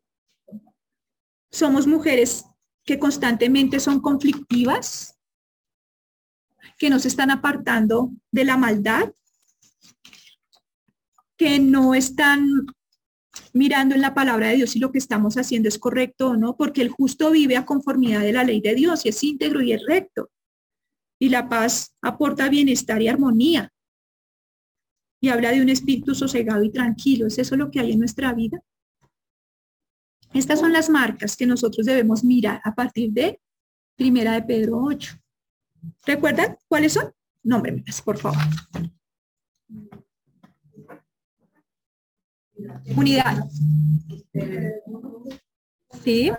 Somos mujeres que constantemente son conflictivas, que nos están apartando de la maldad, que no están mirando en la palabra de Dios si lo que estamos haciendo es correcto o no, porque el justo vive a conformidad de la ley de Dios y es íntegro y es recto. Y la paz aporta bienestar y armonía y habla de un espíritu sosegado y tranquilo. ¿Es eso lo que hay en nuestra vida? Estas son las marcas que nosotros debemos mirar a partir de Primera de Pedro 8. ¿Recuerdan cuáles son? Nómbremelas, por favor. Unidad. Sí.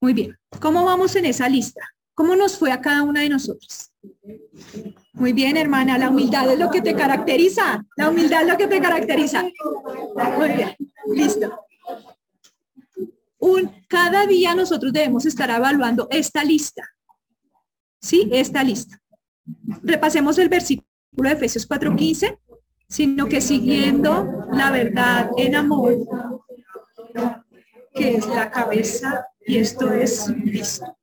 Muy bien. ¿Cómo vamos en esa lista? ¿Cómo nos fue a cada una de nosotros? Muy bien, hermana, la humildad es lo que te caracteriza. La humildad es lo que te caracteriza. Muy bien, listo. Un, cada día nosotros debemos estar evaluando esta lista. ¿Sí? Esta lista. Repasemos el versículo de Efesios 4:15, sino que siguiendo la verdad en amor, que es la cabeza, y esto es Cristo.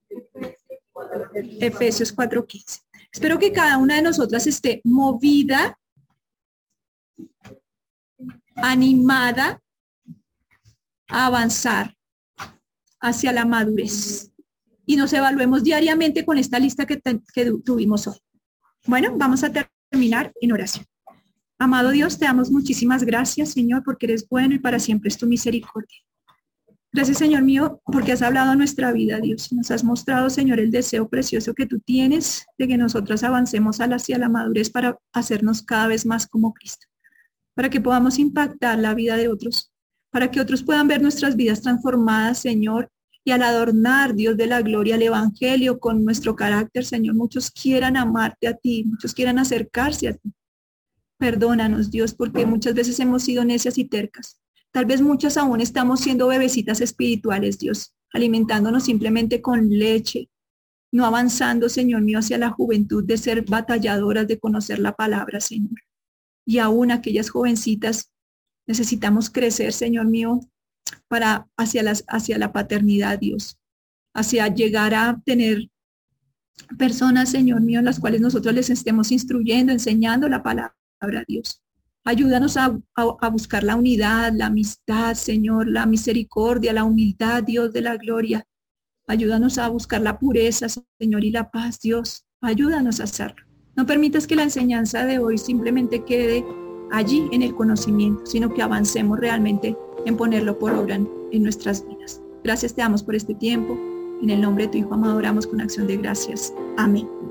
Efesios 4:15. Espero que cada una de nosotras esté movida, animada a avanzar hacia la madurez. Y nos evaluemos diariamente con esta lista que, que tuvimos hoy. Bueno, vamos a terminar en oración. Amado Dios, te damos muchísimas gracias, Señor, porque eres bueno y para siempre es tu misericordia. Gracias, Señor mío, porque has hablado nuestra vida, Dios. Nos has mostrado, Señor, el deseo precioso que tú tienes de que nosotras avancemos hacia la madurez para hacernos cada vez más como Cristo, para que podamos impactar la vida de otros, para que otros puedan ver nuestras vidas transformadas, Señor, y al adornar, Dios de la gloria, el Evangelio con nuestro carácter, Señor, muchos quieran amarte a ti, muchos quieran acercarse a ti. Perdónanos, Dios, porque muchas veces hemos sido necias y tercas. Tal vez muchas aún estamos siendo bebecitas espirituales, Dios, alimentándonos simplemente con leche, no avanzando, Señor mío, hacia la juventud de ser batalladoras, de conocer la palabra, Señor. Y aún aquellas jovencitas necesitamos crecer, Señor mío, para hacia, las, hacia la paternidad, Dios, hacia llegar a tener personas, Señor mío, en las cuales nosotros les estemos instruyendo, enseñando la palabra, Dios. Ayúdanos a, buscar la unidad, la amistad, Señor, la misericordia, la humildad, Dios de la gloria. Ayúdanos a buscar la pureza, Señor, y la paz, Dios. Ayúdanos a hacerlo. No permitas que la enseñanza de hoy simplemente quede allí en el conocimiento, sino que avancemos realmente en ponerlo por obra en, nuestras vidas. Gracias te damos por este tiempo. En el nombre de tu Hijo amado oramos con acción de gracias. Amén.